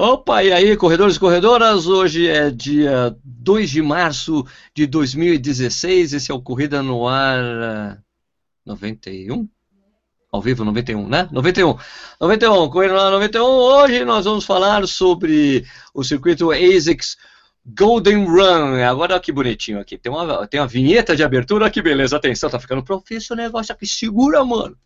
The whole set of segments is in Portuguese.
Opa, e aí, corredores e corredoras? Hoje é dia 2 de março de 2016. Esse é o Corrida no Ar 91? Ao vivo, 91, né? 91. 91, Corrida no Ar 91. Hoje nós vamos falar sobre o circuito ASICS Golden Run. Agora olha que bonitinho aqui. Tem uma, tem uma vinheta de abertura. Olha que beleza. Atenção, tá ficando profissional o negócio aqui. Segura, mano.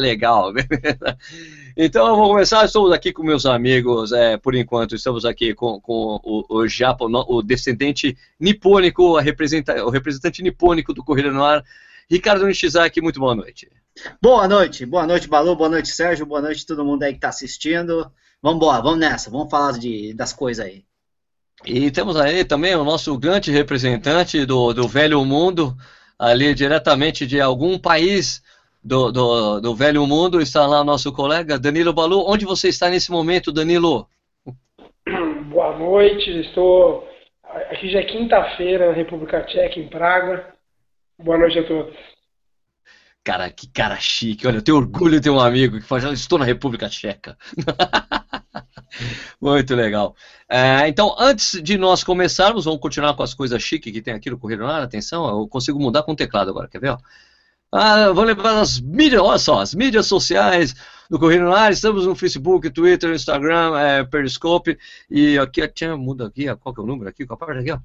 Legal, Então eu vou começar. Estamos aqui com meus amigos, é, por enquanto, estamos aqui com, com o, o Japão, o descendente nipônico, representa, o representante nipônico do Corrida no Ar, Ricardo Nishizaki. Muito boa noite. Boa noite, boa noite, Balu, boa noite, Sérgio, boa noite todo mundo aí que está assistindo. Vamos embora, vamos nessa, vamos falar de, das coisas aí. E temos aí também o nosso grande representante do, do velho mundo, ali diretamente de algum país do, do, do velho mundo, está lá o nosso colega Danilo Balu. Onde você está nesse momento, Danilo? Boa noite, estou. Aqui já é quinta-feira na República Tcheca, em Praga. Boa noite a todos. Cara, que cara chique. Olha, eu tenho orgulho de ter um amigo que fala, estou na República Tcheca. Muito legal. É, então, antes de nós começarmos, vamos continuar com as coisas chiques que tem aqui no Correio Ar. Atenção, eu consigo mudar com o teclado agora, quer ver? Ó? Ah, vou lembrar mídias, olha só, as mídias sociais do Correio no Ar. Estamos no Facebook, Twitter, Instagram, é, Periscope. E aqui, tinha, muda aqui, qual que é o número aqui? Qual a parte aqui, ó?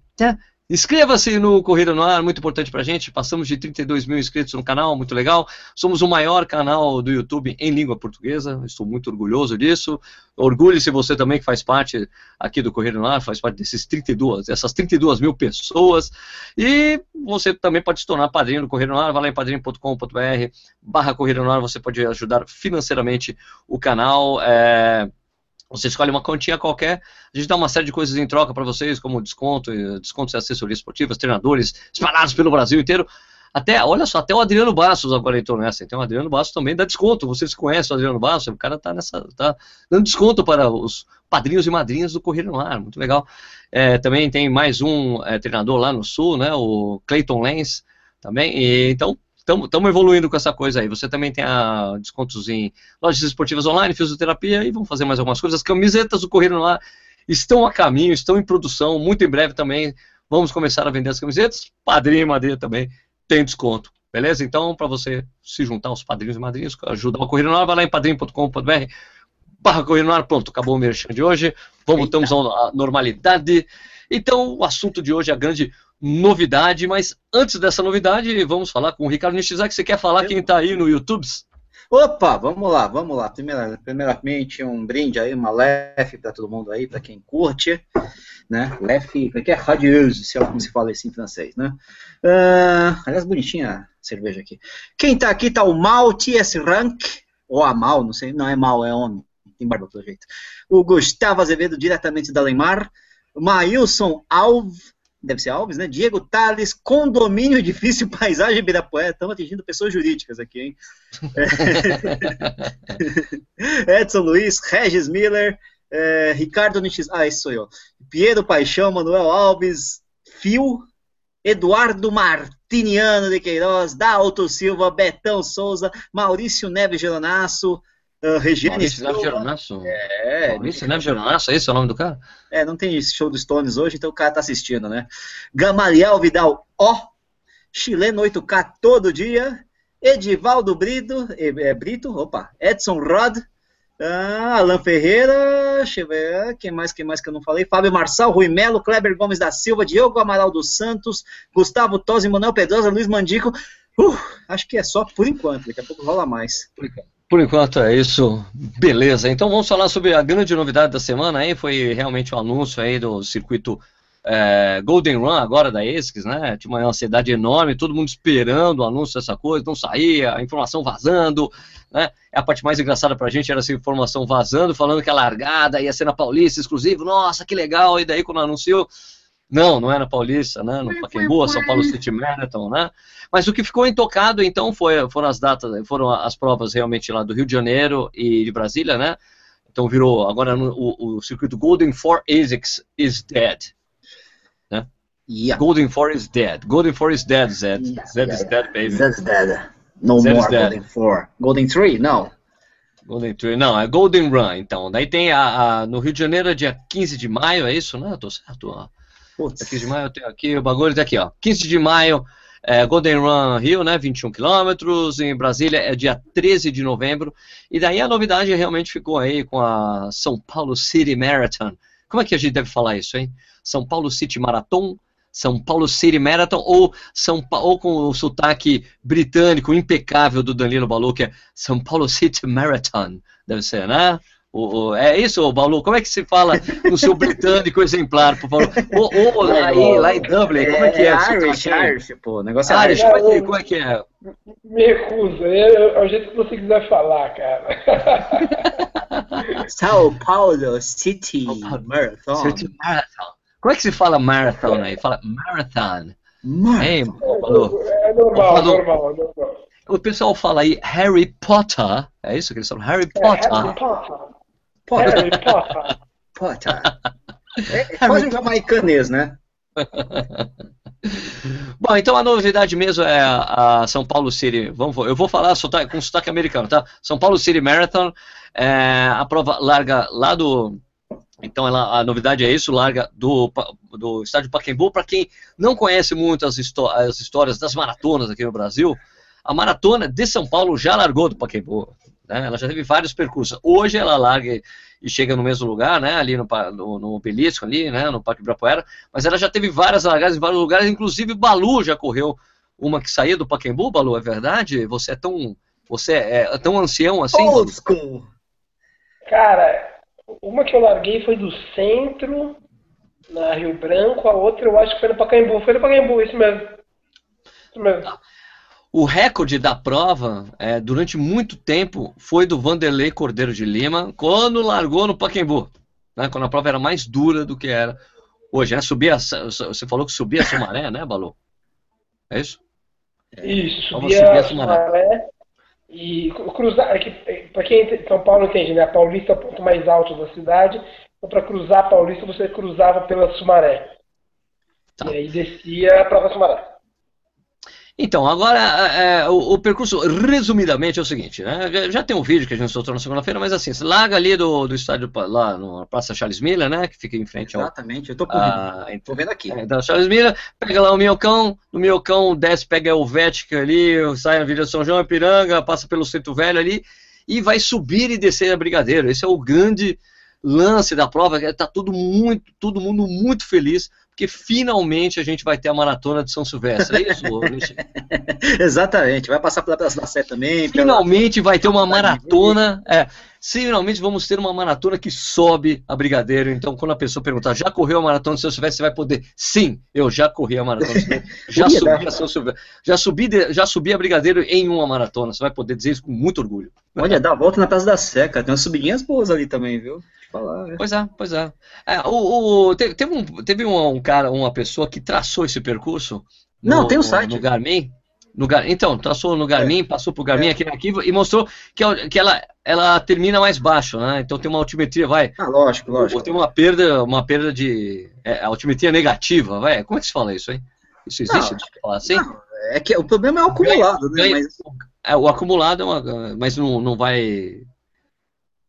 Inscreva-se no Corrida no Ar, muito importante pra gente. Passamos de 32 mil inscritos no canal, muito legal. Somos o maior canal do YouTube em língua portuguesa, estou muito orgulhoso disso. Orgulhe-se você também que faz parte aqui do Corrida no Ar, faz parte desses 32, dessas 32 mil pessoas. E você também pode se tornar padrinho do Corrida no Ar, vai lá em padrinho.com.br barra Corrida no Ar, você pode ajudar financeiramente o canal. É você escolhe uma continha qualquer, a gente dá uma série de coisas em troca para vocês, como desconto, descontos e assessorias esportivas, treinadores espalhados pelo Brasil inteiro. Até, olha só, até o Adriano Bastos agora entrou nessa. Então o Adriano Bastos também dá desconto. Vocês conhecem o Adriano Bastos? O cara tá nessa. tá dando desconto para os padrinhos e madrinhas do Correio no Ar. Muito legal. É, também tem mais um é, treinador lá no sul, né? O Clayton Lenz também. E, então, estamos evoluindo com essa coisa aí. Você também tem a, descontos em lojas esportivas online, fisioterapia e vamos fazer mais algumas coisas. As camisetas do Correio lá estão a caminho, estão em produção. Muito em breve também vamos começar a vender as camisetas. Padrinho e madrinha também tem desconto. Beleza? Então, para você se juntar aos padrinhos e madrinhas, ajudar o Correio Ar, vai lá em padrinho.com.br barra Correio Ar, pronto, acabou o merchan de hoje. Vamos, estamos à normalidade. Então, o assunto de hoje é a grande novidade, mas antes dessa novidade, vamos falar com o Ricardo Nishizaki. Você quer falar quem está aí no YouTube? Opa, vamos lá, vamos lá. Primeira, primeiramente, um brinde aí, uma lef para todo mundo aí, para quem curte, né? Lef, como é que é? Radieuse, se é como se fala assim em francês, né? Uh, aliás, bonitinha a cerveja aqui. Quem está aqui está o Mal T.S. Rank, ou a Mal, não sei, não é Mal, é homem, tem barba pelo jeito. O Gustavo Azevedo, diretamente da Lemar. Maílson Alves, deve ser Alves, né? Diego Tales, Condomínio Edifício Paisagem Ibirapuera. Estamos atingindo pessoas jurídicas aqui, hein? Edson Luiz, Regis Miller, é, Ricardo Nix. Ah, esse sou eu. Piero Paixão, Manuel Alves, Fio, Eduardo Martiniano de Queiroz, Dalto Silva, Betão Souza, Maurício Neves Geronasso, Uh, Regiane Maurício Neves Geronasso? É. Maurício Neves Geronasso, esse é o nome do cara? É, não tem show do Stones hoje, então o cara tá assistindo, né? Gamaliel Vidal, ó. Chileno 8K todo dia. Edivaldo Brito, é, Brito, opa, Edson Rod, ah, Alan Ferreira, deixa eu ver, quem mais, quem mais que eu não falei? Fábio Marçal, Rui Melo, Kleber Gomes da Silva, Diogo Amaral dos Santos, Gustavo Tosi, Manuel Pedrosa, Luiz Mandico. Uh, acho que é só por enquanto, daqui a pouco rola mais. Por enquanto. Por enquanto é isso, beleza. Então vamos falar sobre a grande novidade da semana aí, foi realmente o um anúncio aí do circuito é, Golden Run agora da ASICS, né? Tinha uma ansiedade enorme, todo mundo esperando o anúncio dessa coisa, não saía, a informação vazando, né? A parte mais engraçada pra gente era essa informação vazando, falando que a largada ia ser na Paulista exclusivo, nossa, que legal, e daí quando anunciou, não, não é na Paulista, né? No Pacaembu, São Paulo City Marathon, né? Mas o que ficou intocado, então, foi, foram as datas, foram as provas realmente lá do Rio de Janeiro e de Brasília, né? Então virou, agora o, o circuito Golden for ASICS is dead. Né? Yeah. Golden Four is dead. Golden Four is dead, Zed. Yeah, Zed yeah, is dead, baby. Zed's dead. No Zed more. Golden 4. Golden 3? Não. Golden Tree. Não, é Golden Run, então. Daí tem a, a- no Rio de Janeiro, é dia 15 de maio, é isso, né? Tô certo? ó. Putz. Dia 15 de maio eu tenho aqui, o bagulho tá aqui, ó. 15 de maio, é, Golden Run Rio, né? 21 quilômetros. Em Brasília é dia 13 de novembro. E daí a novidade realmente ficou aí com a São Paulo City Marathon. Como é que a gente deve falar isso, hein? São Paulo City Marathon, São Paulo City Marathon ou São Pa- ou com o sotaque britânico impecável do Danilo Balu, que é São Paulo City Marathon. Deve ser, né? O, o- é isso, Balu? Como é que se fala no seu britânico exemplar, por favor? Ou, lá, aí, lá em Dublin, como é que é? o Irish? Irish, pô. O negócio é Irish, como é que, como é, que é? Me recuso. É, é o jeito que você quiser falar, cara. São Paulo City Paulo Marathon. City Marathon. Como é que se fala marathon aí? Fala marathon. Marathon. Hein, Balu? É normal, Falou. normal, normal. O pessoal fala aí Harry Potter. É isso que eles falam? Harry É, Potter. Harry Potter. Potter. Harry Potter. Potter. É, é quase um jamaicanês, né? Bom, então a novidade mesmo é a, São Paulo City. Vamos, eu vou falar sotaque- com sotaque americano, tá? São Paulo City Marathon. é, a prova larga lá do. Então ela, a novidade é isso, larga do, do estádio Pacaembu. Para quem não conhece muito as, histó- as histórias das maratonas aqui no Brasil, a maratona de São Paulo já largou do Pacaembu. Né? Ela já teve vários percursos. Hoje ela larga e chega no mesmo lugar, né? Ali no, no, no obelisco, ali, né? No Parque Ibirapuera. Mas ela já teve várias largadas em vários lugares, inclusive Balu já correu uma que saía do Pacaembu, Balu, é verdade? Você é tão, você é tão ancião assim? Old school. Cara, uma que eu larguei foi do centro, na Rio Branco, a outra eu acho que foi no Pacaembu. Foi no Pacaembu, isso mesmo. Isso mesmo. O recorde da prova, é, durante muito tempo, foi do Vanderlei Cordeiro de Lima, quando largou no Pacaembu, né, quando a prova era mais dura do que era hoje. Né, subia, você falou que subia a Sumaré, né, Balu? É isso? Isso, Vamos subia subir a Sumaré. Sumaré e cru- cruzar. É que, é, pra quem São Paulo entende, né? A Paulista é o ponto mais alto da cidade. Então, para cruzar a Paulista, você cruzava pela Sumaré. Tá. E aí descia para a Sumaré. Então, agora, é, é, o, o percurso, resumidamente, é o seguinte, né? Já, já tem um vídeo que a gente soltou na segunda-feira, mas assim, você larga ali do, do estádio, lá na Praça Charles Miller, né? Que fica em frente ao... Exatamente, eu tô, por... a- tô vendo aqui. É, então, Charles Miller, pega lá o Minhocão, no Minhocão desce, pega o Vética ali, sai na Avenida São João, Ipiranga, passa pelo Centro Velho ali, e vai subir e descer a Brigadeiro. Esse é o grande lance da prova, que tá todo, muito, todo mundo muito feliz, porque finalmente a gente vai ter a Maratona de São Silvestre. É isso, Luiz? Exatamente, vai passar pela Praça da Sé também. pela- Finalmente vai ter uma maratona. É, finalmente vamos ter uma maratona que sobe a Brigadeiro. Então, quando a pessoa perguntar, já correu a maratona de São Silvestre, você vai poder. Sim, eu já corri a maratona. Já subi dar. a São Silvestre. Já subi, de- já subi a Brigadeiro em uma maratona. Você vai poder dizer isso com muito orgulho. Olha, dá a volta na Praça da Sé, cara. Tem umas subidinhas boas ali também, viu? Falar. né? Pois é, pois é. É, o, o- teve, um, teve um, um cara, uma pessoa que traçou esse percurso. Não, tem um site. No Garmin. No Gar- então, traçou no Garmin, passou pro Garmin É. aqui no arquivo e mostrou que, a- que ela, ela termina mais baixo, né? Então tem uma altimetria, vai. Ah, lógico, lógico. Tem uma perda, uma perda de. É, altimetria negativa, vai. Como é que se fala isso, hein? Isso existe? Não, falar assim? Não, é que o problema é o acumulado, né? Ganha- Mas É, o acumulado é uma. Mas não, não vai.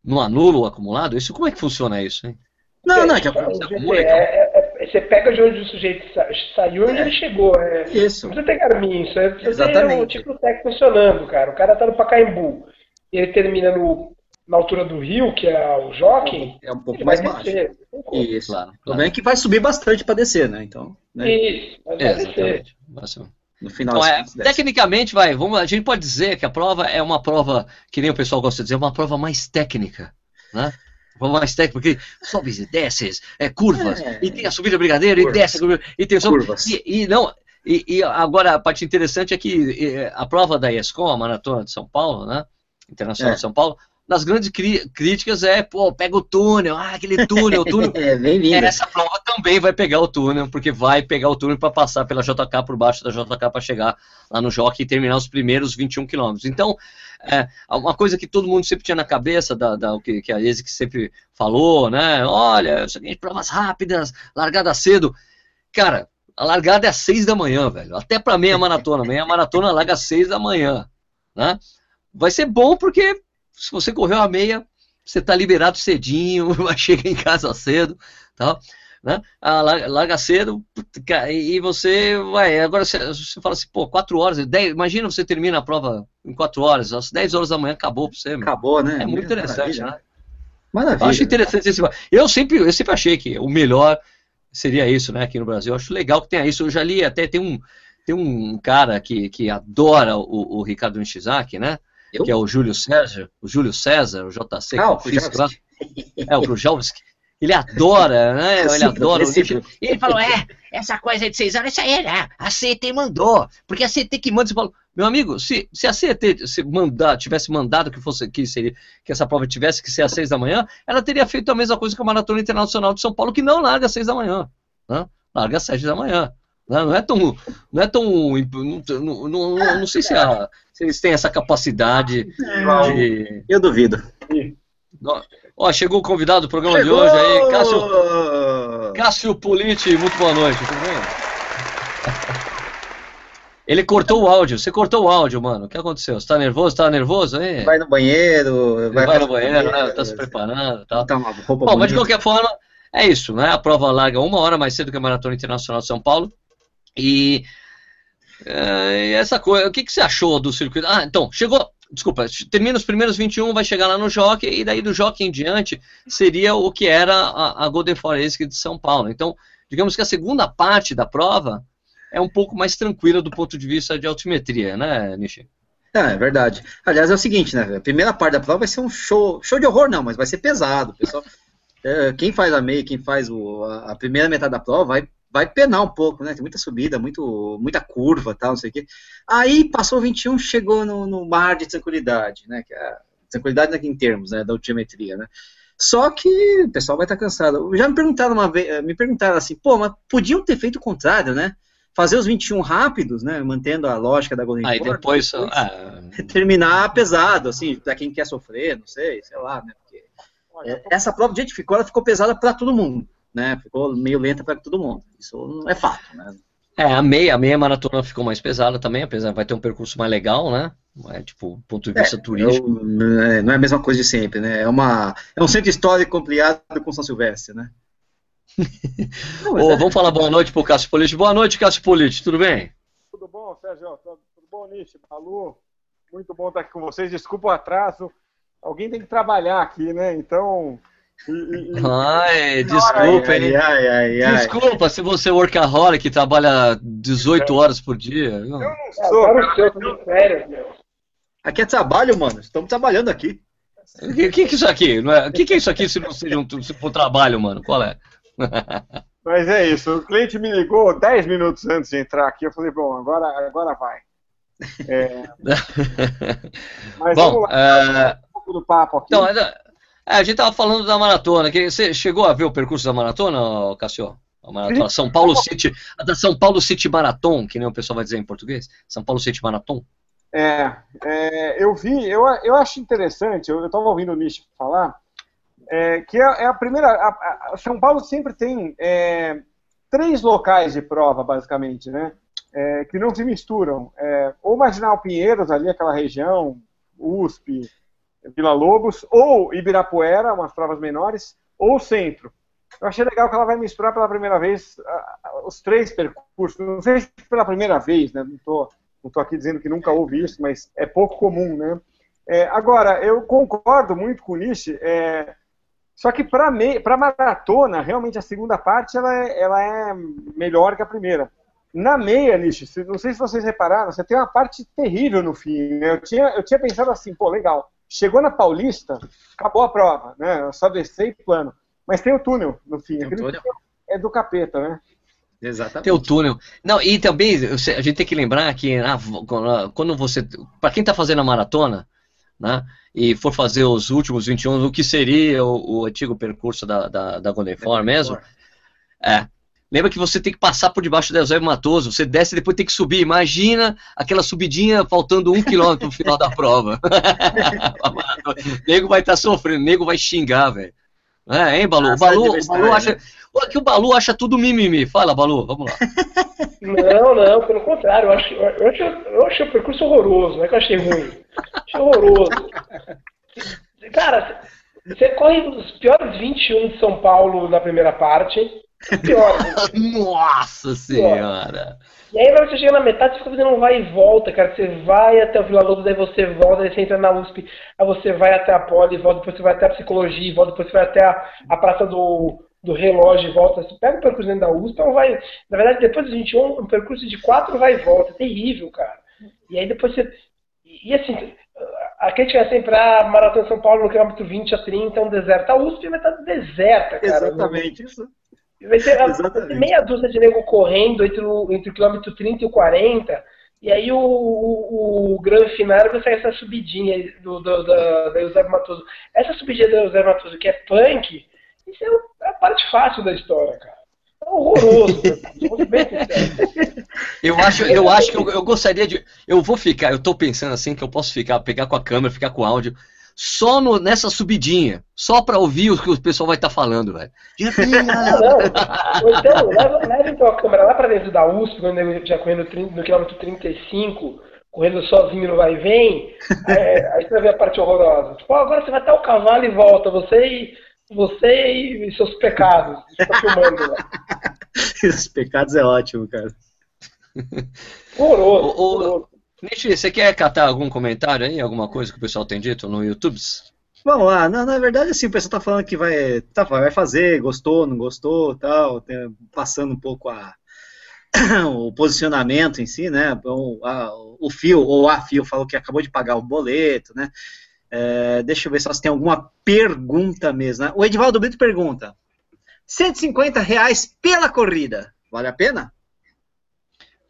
Não anula o acumulado? Isso, como é que funciona isso, hein? Não, não, é que acumula, é- é- você pega de onde o sujeito sa- saiu e onde É. ele chegou. É, isso. Não precisa ter Garmin, isso é Exatamente. ter o tipo tech funcionando, cara. O cara tá no Pacaembu e ele termina no, na altura do rio, que é o jockey, É um pouco ele mais baixo. descer. Isso. Claro, O problema é que vai subir bastante para descer, né? Então, né? Isso, mas vai É, descer. exatamente. Assim. no final Então, é, contas, desce. tecnicamente, vai, vamos, a gente pode dizer que a prova é uma prova, que nem o pessoal gosta de dizer, uma prova mais técnica, né? Mais técnica, porque sobes e desces, é, curvas, É. e tem a subida brigadeiro, e Curvas. desce, a curva, e tem sobe- Curvas. e, e não, e, e agora a parte interessante é que a prova da ESCOM, a Maratona de São Paulo, né? Internacional É. de São Paulo, nas grandes críticas é, pô, pega o túnel, ah, aquele túnel, o túnel. É, bem-vindo. Essa prova também vai pegar o túnel, porque vai pegar o túnel para passar pela JK por baixo da JK para chegar lá no Jockey e terminar os primeiros 21 quilômetros. Então, é, uma coisa que todo mundo sempre tinha na cabeça, da, da- que, que a ASIC sempre falou, né? Olha, é o seguinte, provas rápidas, largada cedo. Cara, a largada é às seis da manhã, velho. Até para meia maratona. Meia maratona larga às seis da manhã. Né? Vai ser bom porque se você correu a meia, você está liberado cedinho, chega em casa cedo. Tá? Né? Ah, larga cedo e você vai. Agora você, você fala assim, pô, quatro horas, dez, imagina você termina a prova em quatro horas, às 10 horas da manhã acabou para você. Acabou, né? É muito interessante, Maravilha. né? Maravilha. Eu acho interessante esse. Eu sempre, eu sempre achei que o melhor seria isso, né, aqui no Brasil. Eu acho legal que tenha isso. Eu já li até, tem um, tem um cara que, que adora o, o Ricardo Nishizaki, né? Eu? Que é o Júlio César, o Júlio César, o JC, ah, que é o físico lá. É, o Krujowski. Ele adora, né? Ele adora o Nietzsche. E ele falou: é, essa coisa de seis anos, essa aí é, né? A CET mandou. Porque a CET que manda, você falou, meu amigo, se, se a CET se mandar, tivesse mandado que fosse que, seria, que essa prova tivesse que ser às seis da manhã, ela teria feito a mesma coisa que a Maratona Internacional de São Paulo, que não larga às seis da manhã. Né? Larga às sete da manhã. Né? Não é tão. Não é tão. Não, não, não, não sei se, a, se, eles têm essa capacidade de. Eu duvido. Ó, chegou o convidado do programa chegou! de hoje aí, Cássio, Cássio Politi, muito boa noite, tudo bem? Ele cortou o áudio, você cortou o áudio, mano. O que aconteceu? Você tá nervoso? Tá nervoso aí? Vai no banheiro, vai, vai no banheiro, né? Tá se preparando e tal. Tá uma roupa Bom, bonita. mas de qualquer forma, é isso, né? A prova larga uma hora mais cedo que a Maratona Internacional de São Paulo. E é, essa coisa, o que, que você achou do circuito? Ah, então, chegou, desculpa, termina os primeiros 21, vai chegar lá no Jockey, e daí do Jockey em diante seria o que era a, a Golden Forest de São Paulo. Então, digamos que a segunda parte da prova é um pouco mais tranquila do ponto de vista de altimetria, né, Nishi? É, é verdade. Aliás, é o seguinte, né? A primeira parte da prova vai ser um show, show de horror, não, mas vai ser pesado. Pessoal, é, quem faz a meia, quem faz o, a, a, primeira metade da prova vai, vai penar um pouco, né? Tem muita subida, muito, muita curva tal, não sei o quê. Aí passou 21, chegou no, no mar de tranquilidade, né? Que é, tranquilidade aqui em termos, né? Da altimetria, né? Só que o pessoal vai estar cansado. Já me perguntaram uma vez, me perguntaram assim, pô, mas podiam ter feito o contrário, né? Fazer os 21 rápidos, né? Mantendo a lógica da Golden Aí depois, depois ah, terminar pesado, assim, para quem quer sofrer, não sei, sei lá, né? Porque é, essa prova de gente ficou, ela ficou pesada para todo mundo, né? Ficou meio lenta para todo mundo. Isso não é fato, né? É, a meia, a meia maratona ficou mais pesada também, apesar vai ter um percurso mais legal, né? É, tipo, ponto de vista é, turístico. Eu, é, não é a mesma coisa de sempre, né? É, uma, é um centro histórico ampliado com São Silvestre, né? não, é... Vamos falar boa noite pro Cássio Politi. Boa noite, Cássio Politi, tudo bem? Tudo bom, Sérgio? Tudo bom, Nishi? Malu? Muito bom estar aqui com vocês. Desculpa o atraso. Alguém tem que trabalhar aqui, né? Então, Ai, desculpa, ai, ai, ai, ai, Desculpa se você é workaholic que trabalha 18 horas por dia. Eu não sou. Aqui é trabalho, mano. Estamos trabalhando aqui. O que, que, é isso aqui? O é... que, que é isso aqui se não seja um, se for trabalho, mano? Qual é? Mas é isso. O cliente me ligou 10 minutos antes de entrar aqui. Eu falei, bom, agora, agora vai. É... Mas bom, vamos lá. Uh... Um pouco do papo aqui. Então, é, a gente tava falando da maratona. Que você chegou a ver o percurso da maratona, Cassio? A maratona São Paulo City, a da São Paulo City Marathon, que nem o pessoal vai dizer em português. São Paulo City Marathon. É, é eu vi, eu, eu acho interessante, eu estava ouvindo o Nish falar, é, que é, é, a primeira. A, a São Paulo sempre tem é, três locais de prova, basicamente, né? É, que não se misturam. É, ou Marginal Pinheiros, ali, aquela região, USP, Vila Lobos, ou Ibirapuera, umas provas menores, ou Centro. Eu achei legal que ela vai misturar pela primeira vez os três percursos. Não sei se pela primeira vez, né? Não estou não tô aqui dizendo que nunca houve isso, mas é pouco comum, né? É, agora, eu concordo muito com o Nishi, é, só que para maratona, realmente a segunda parte ela é, ela é melhor que a primeira. Na meia, Nishi, não sei se vocês repararam, você tem uma parte terrível no fim. Né? Eu, tinha, eu tinha pensado assim, pô, legal, Chegou na Paulista, acabou a prova, né? Só descer e plano. Mas tem o túnel no fim. Aquele túnel. é do capeta, né? Exatamente. Tem o túnel. Não, e também a gente tem que lembrar que ah, quando você. Para quem está fazendo a maratona, né? E for fazer os últimos 21, o que seria o, o antigo percurso da, da, da Golden Four mesmo? É. Lembra que você tem que passar por debaixo do Eusébio Matoso, você desce e depois tem que subir. Imagina aquela subidinha faltando um quilômetro no final da prova. o nego vai estar tá sofrendo, o nego vai xingar, velho. É, hein, Balu? Ah, o Balu, o Balu acha. Aqui o Balu acha tudo mimimi. Fala, Balu, vamos lá. Não, não, pelo contrário, eu acho, eu acho, eu achei o percurso horroroso, não é que eu achei ruim. Achei horroroso. Cara, você corre os piores 21 de São Paulo na primeira parte. Pior. Nossa senhora! E aí você chega na metade, você fica fazendo um vai e volta, cara. Você vai até o Vila Lobos, daí você volta, aí você entra na USP, aí você vai até a Poli, volta, depois você vai até a Psicologia, volta, depois você vai até a, a Praça do, do Relógio e volta. Você pega o percurso dentro da USP, então vai. Na verdade, depois dos 21, um percurso de 4 vai e volta. É terrível, cara. E aí depois você. E assim, a crítica é sempre a Maratona de São Paulo no quilômetro 20 a 30 é um deserto. A USP vai estar deserta, cara. Exatamente isso. Vai ter meia dúzia de nego correndo entre o, entre o quilômetro 30 e o 40. E aí o, o, o grande final vai sair essa subidinha aí do, do, da, da Eusébio Matoso. Essa subidinha da Eusébio Matoso, que é punk, isso é o- é a parte fácil da história, cara. É horroroso. Eu acho, eu acho que eu, eu gostaria de. Eu vou ficar, eu tô pensando assim que eu posso ficar, pegar com a câmera, ficar com o áudio, só no- nessa subidinha, só pra ouvir o que o pessoal vai estar falando, velho. Não. Ou então, leva, leva então a câmera lá pra dentro da USP, quando eu já correndo no, 30 no quilômetro 35, correndo sozinho no vai e vem, é, aí você vai ver a parte horrorosa. Tipo, ó, agora você vai até o cavalo e volta, você e, você e seus pecados. Você tá filmando lá. Os pecados é ótimo, cara. Horroroso. Nishi, você quer catar algum comentário aí, alguma coisa que o pessoal tem dito no YouTube? Vamos lá, não, na verdade, assim, o pessoal tá falando que vai, tá, vai fazer, gostou, não gostou, tal, tem- passando um pouco a, o posicionamento em si, né, o, a- o Fio, ou a Fio falou que acabou de pagar o boleto, né, É, deixa eu ver se elas têm alguma pergunta mesmo, né? o Edivaldo Brito pergunta, 150 reais pela corrida, vale a pena?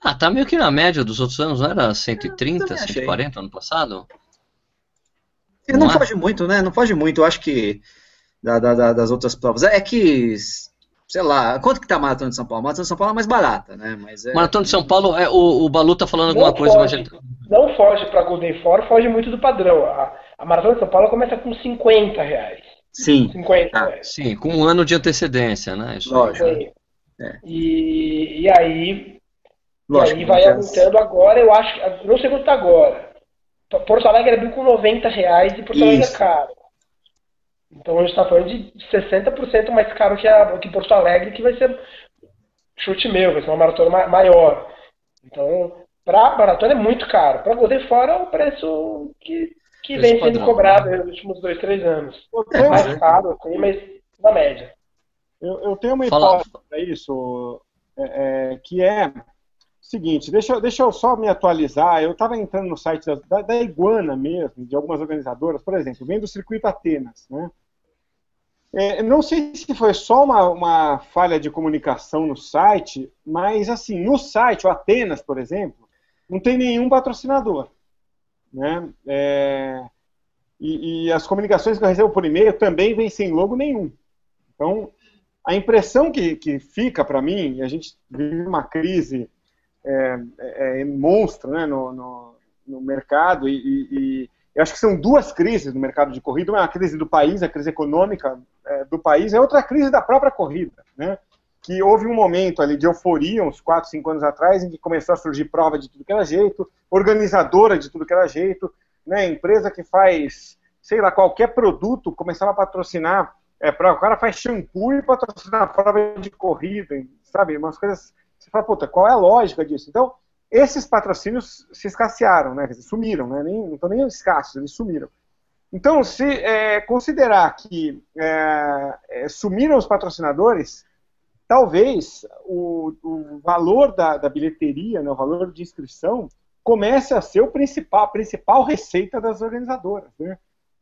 Ah, tá meio que na média dos outros anos, não era 130, também achei. 140 ano passado? Ele não Não é? foge muito, né? Não foge muito, eu acho que da- da- da- das outras provas. É que, sei lá, quanto que tá a Maratona de São Paulo? A Maratona de São Paulo é mais barata, né? Mas é... Maratona de São Paulo, é, o, o Balu tá falando alguma Não coisa, mas foge. ele... Não foge pra Golden Four, foge muito do padrão. A, a Maratona de São Paulo começa com 50 reais. Sim, 50 Ah, reais. Sim, com um ano de antecedência, né? Isso Lógico. né? É. E, e aí, lógico. e aí vai aumentando agora, eu acho, que- não sei quanto tá agora. Porto Alegre abriu com 90 reais e Porto Alegre é caro. Então a gente está falando de 60% mais caro que, a, que Porto Alegre, que vai ser chute meu, vai ser uma maratona ma- maior. Então, para maratona é muito caro. Para Golden Fora é o preço que, que Preço vem sendo padrão. cobrado nos últimos dois, três anos. É mais caro, assim, mas na média. eu, eu tenho uma hipótese para isso, é, é, que é seguinte, deixa, deixa eu só me atualizar. Eu estava entrando no site da, da, da Iguana mesmo, de algumas organizadoras, por exemplo, vem do Circuito Atenas, né? É, não sei se foi só uma, uma falha de comunicação no site, mas assim, no site, o Atenas, por exemplo, não tem nenhum patrocinador. Né? É, e, e as comunicações que eu recebo por e-mail também vêm sem logo nenhum. Então, a impressão que, que fica para mim, a gente vive uma crise é, é, é, monstra né, no, no, no mercado, e, e- e eu acho que são duas crises no mercado de corrida, uma é a crise do país, a crise econômica é, do país, e outra crise da própria corrida, né? que houve um momento ali de euforia, uns 4, 5 anos atrás, em que começou a surgir prova de tudo que era jeito, organizadora de tudo que era jeito, né? empresa que faz, sei lá, qualquer produto, começava a patrocinar, é, o cara faz shampoo e patrocinar a prova de corrida, sabe? Umas coisas, você fala, puta, qual é a lógica disso? Então, esses patrocínios se escassearam, né? Sumiram, né? Nem, não estão nem escassos, eles sumiram. Então, se é, considerar que é, é, sumiram os patrocinadores, talvez o, o valor da, da bilheteria, né, o valor de inscrição, comece a ser o principal, a principal receita das organizadoras. Né?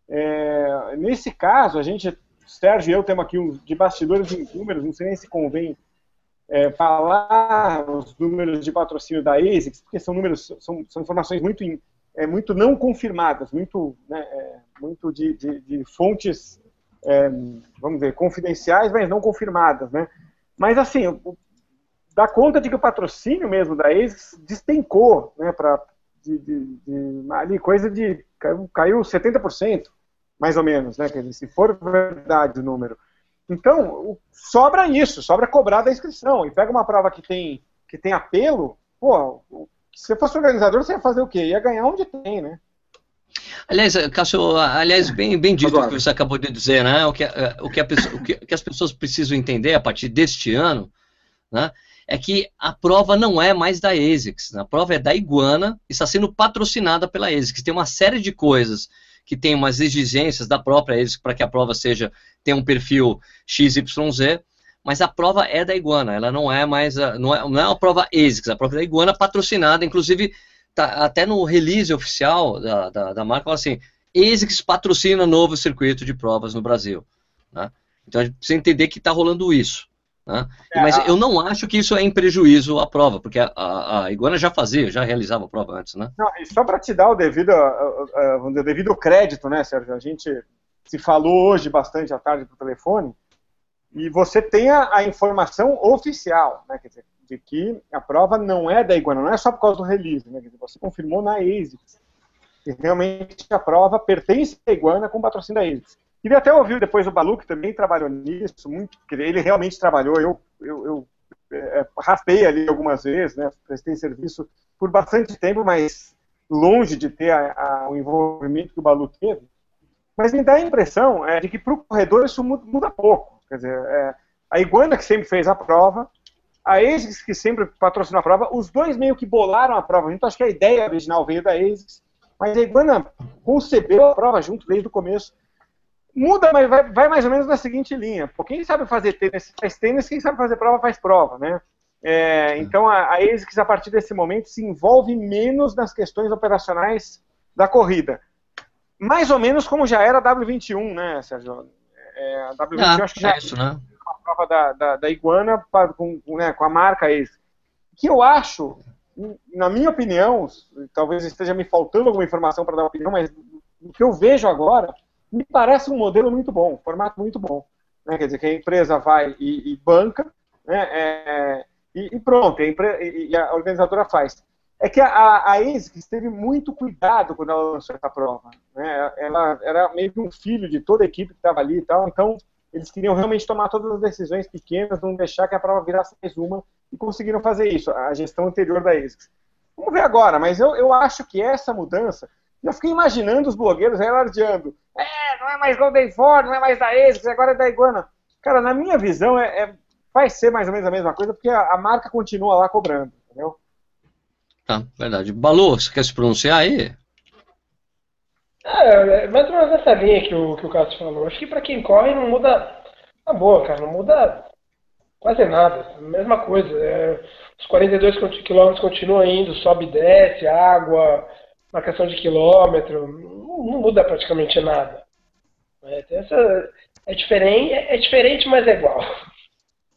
É, nesse caso, a gente, Sérgio e eu temos aqui uns de bastidores em números, não sei nem se convém é, falar os números de patrocínio da ASICS, porque são números, são, são informações muito, é, muito não confirmadas, muito, né, é, muito de, de, de fontes, é, vamos dizer, confidenciais, mas não confirmadas, né? Mas assim, dá conta de que o patrocínio mesmo da ASICS despencou, né, para de, de, de- ali coisa de caiu, caiu 70%, mais ou menos, né? Dizer, se for verdade o número. Então, sobra isso, sobra cobrar da inscrição. E pega uma prova que tem, que tem apelo, pô, se você fosse organizador, você ia fazer o quê? Ia ganhar onde tem, né? Aliás, Cássio, aliás, bem, bem dito o que você acabou de dizer, né? O que, o, que pessoa, o que as pessoas precisam entender a partir deste ano, né? É que a prova não é mais da ASICS, né? a prova é da Iguana e está sendo patrocinada pela ASICS. Tem uma série de coisas que tem umas exigências da própria ASICS para que a prova seja tenha um perfil XYZ, mas a prova é da Iguana, ela não é mais a, não, é, não é uma prova ASICS, a prova é da Iguana patrocinada, inclusive tá, até no release oficial da, da, da marca, fala assim, ASICS patrocina novo circuito de provas no Brasil. Né? Então a gente precisa entender que está rolando isso. Né? É, Mas eu não acho que isso é em prejuízo à prova, porque a, a, a, Iguana já fazia, já realizava a prova antes, né? Não, e só para te dar o devido, o devido crédito, né, Sérgio? A gente se falou hoje bastante à tarde por telefone, e você tem a, a informação oficial, né, quer dizer, de que a prova não é da Iguana, não é só por causa do release, né, dizer, você confirmou na ASICS, que realmente a prova pertence à Iguana com patrocínio da ASICS. Queria até ouvir depois o Balu, que também trabalhou nisso, muito, ele realmente trabalhou, eu, eu, eu é, raspei ali algumas vezes, né, prestei serviço por bastante tempo, mas longe de ter a, a, o envolvimento que o Balu teve. Mas me dá a impressão é, de que para o corredor isso muda, muda pouco. Quer dizer, é, a Iguana que sempre fez a prova, a ASICS que sempre patrocinou a prova, os dois meio que bolaram a prova Então acho que a ideia original veio da ASICS, mas a Iguana concebeu a prova junto desde o começo. Muda, mas vai, vai mais ou menos na seguinte linha. Pô, quem sabe fazer tênis faz tênis, quem sabe fazer prova faz prova, né? É, então a, a ASICS, a partir desse momento, se envolve menos nas questões operacionais da corrida. Mais ou menos como já era a W21, né, Sérgio? É, a W21 ah, acho que já é isso, né? uma prova da, da, da Iguana pra, com, né, com a marca ASICS. Que eu acho, na minha opinião, talvez esteja me faltando alguma informação para dar uma opinião, mas o que eu vejo agora me parece um modelo muito bom, um formato muito bom. Né? Quer dizer, que a empresa vai e, e banca, né? É, e, e, pronto, a e, e, a organizadora faz. É que a, a teve muito cuidado quando ela lançou essa prova. Né? Ela era meio que um filho de toda a equipe que estava ali e tal, então eles queriam realmente tomar todas as decisões pequenas, não deixar que a prova virasse mais uma, e conseguiram fazer isso, a gestão anterior da ASICS. Vamos ver agora, mas eu, eu acho que essa mudança, já fiquei imaginando os blogueiros alardeando, é, não é mais Golden Ford, não é mais da ASICS, agora é da Iguana. Cara, na minha visão, é, é, vai ser mais ou menos a mesma coisa, porque a, a marca continua lá cobrando, entendeu? Tá, verdade. Balu, você quer se pronunciar aí? É, é mais ou menos nessa linha que o, que o Cássio falou. Acho que para quem corre não muda. Tá boa, cara, não muda quase nada. Mesma coisa. É, os 42 km continuam indo, sobe e desce, água, marcação de quilômetro, não, não muda praticamente nada. É, essa, é, diferente, é, é diferente, mas é igual.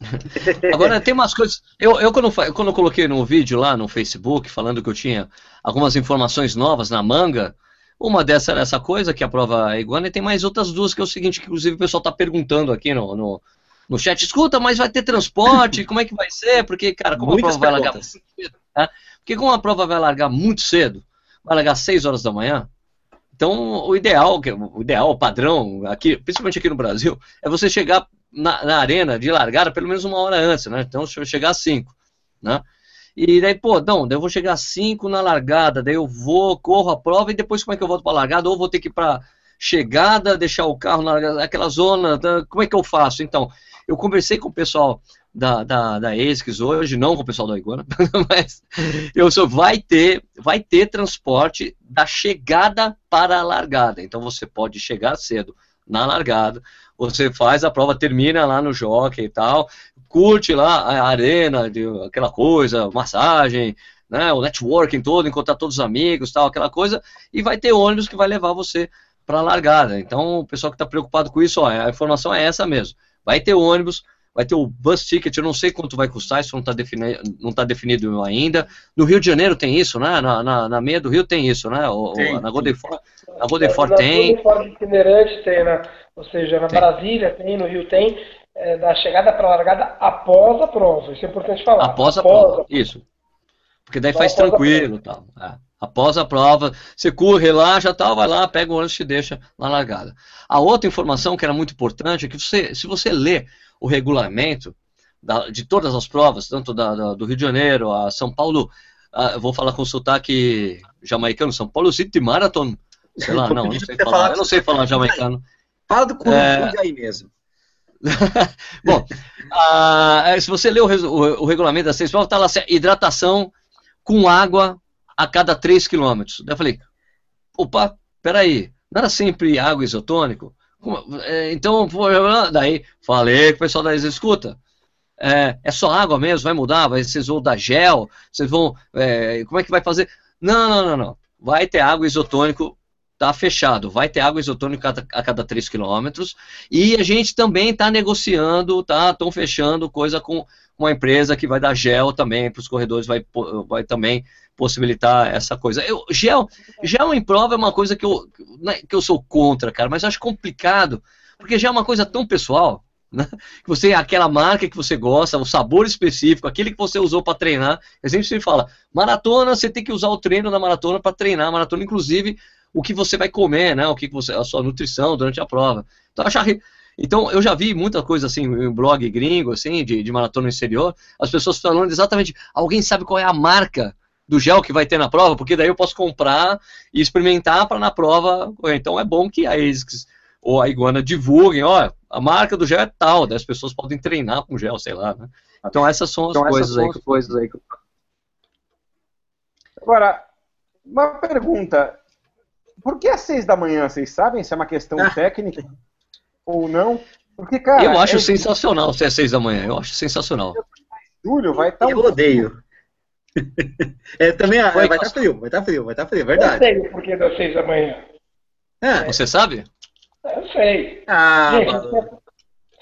Agora tem umas coisas. Eu, eu quando, quando eu coloquei no vídeo lá no Facebook falando que eu tinha algumas informações novas na manga, uma dessas era essa coisa que a prova é iguana, e tem mais outras duas que é o seguinte, que inclusive o pessoal está perguntando aqui no, no, no, chat, escuta, mas vai ter transporte, como é que vai ser? Porque, cara, como Muitas a prova perguntas. vai largar muito cedo, né? Porque como a prova vai largar muito cedo, vai largar às 6 horas da manhã, então o ideal, o ideal, o padrão, aqui, principalmente aqui no Brasil, é você chegar na, na arena de largada pelo menos uma hora antes, né? Então chegar às 5, né? E daí, pô, não, daí eu vou chegar às 5 na largada, daí eu vou, corro a prova e depois como é que eu volto para a largada? Ou vou ter que ir para chegada, deixar o carro na, naquela zona, tá, como é que eu faço? Então, eu conversei com o pessoal da, da, da ESCS hoje, não com o pessoal da Iguana, mas eu só vai ter, vai ter transporte da chegada para a largada. Então você pode chegar cedo na largada, você faz a prova, termina lá no jockey e tal, curte lá a arena, aquela coisa, massagem, né, o networking todo, encontrar todos os amigos, tal, aquela coisa, e vai ter ônibus que vai levar você para a largada. Então, o pessoal que está preocupado com isso, ó, a informação é essa mesmo. Vai ter ônibus, vai ter o bus ticket, eu não sei quanto vai custar, isso não está defini tá definido ainda. No Rio de Janeiro tem isso, né? Na, na, na meia do Rio tem isso, né? O, tem, na Golden Ford, na tem. Na Golden Ford itinerante tem, né? Ou seja, na tem. Brasília tem, no Rio tem, é, da chegada para a largada após a prova, isso é importante falar. Após a após prova, a... isso. Porque daí faz tranquilo e tal. É. Após a prova, você corre lá, já tal, vai lá, pega o ônibus e te deixa na largada. A outra informação que era muito importante é que você, se você lê o regulamento da, de todas as provas, tanto da, da, do Rio de Janeiro a São Paulo, a, vou falar com sotaque jamaicano, São Paulo City Marathon, sei lá, não, não sei falar, eu não sei falar jamaicano. Fala do cu é... aí mesmo. Bom, se você ler o, o, o, regulamento das seis provas, está lá assim, hidratação com água a cada 3 quilômetros. Daí eu falei, opa, peraí, não era sempre água isotônico? É, então, daí falei com o pessoal da escuta, é, é, só água mesmo, vai mudar, vai, vocês vão dar gel, vocês vão, é, como é que vai fazer? Não, não, não, não, vai ter água isotônico, tá fechado, vai ter água isotônica a cada, a cada 3 quilômetros, e a gente também está negociando, tá, estão fechando coisa com uma empresa que vai dar gel também para os corredores, vai, vai também possibilitar essa coisa. Eu, gel, gel em prova é uma coisa que eu, né, que eu sou contra, cara, mas eu acho complicado, porque gel é uma coisa tão pessoal, né? Que você aquela marca que você gosta, o sabor específico, aquele que você usou para treinar. Gente sempre fala, maratona, você tem que usar o treino da maratona para treinar a maratona, inclusive o que você vai comer, né? O que você, a sua nutrição durante a prova. Então, achar então, eu já vi muita coisa assim, em blog gringo, assim, de, de maratona exterior, as pessoas falando exatamente, alguém sabe qual é a marca do gel que vai ter na prova, porque daí eu posso comprar e experimentar para na prova. Então é bom que a ASICS ou a Iguana divulguem, ó, a marca do gel é tal, as pessoas podem treinar com gel, sei lá, né? Então essas são as então, coisas, são aí, as coisas aí. Agora, uma pergunta. Por que às seis da manhã, vocês sabem se é uma questão ah. técnica ou não? Porque, cara. Eu acho é... sensacional se é seis da manhã, eu acho sensacional. Julho vai estar. Tá eu um... odeio. é, também vai estar tá frio, vai estar tá frio, vai estar tá frio, é verdade. Eu sei o porquê das seis da manhã. É. Você sabe? Eu sei. Ah, Gente,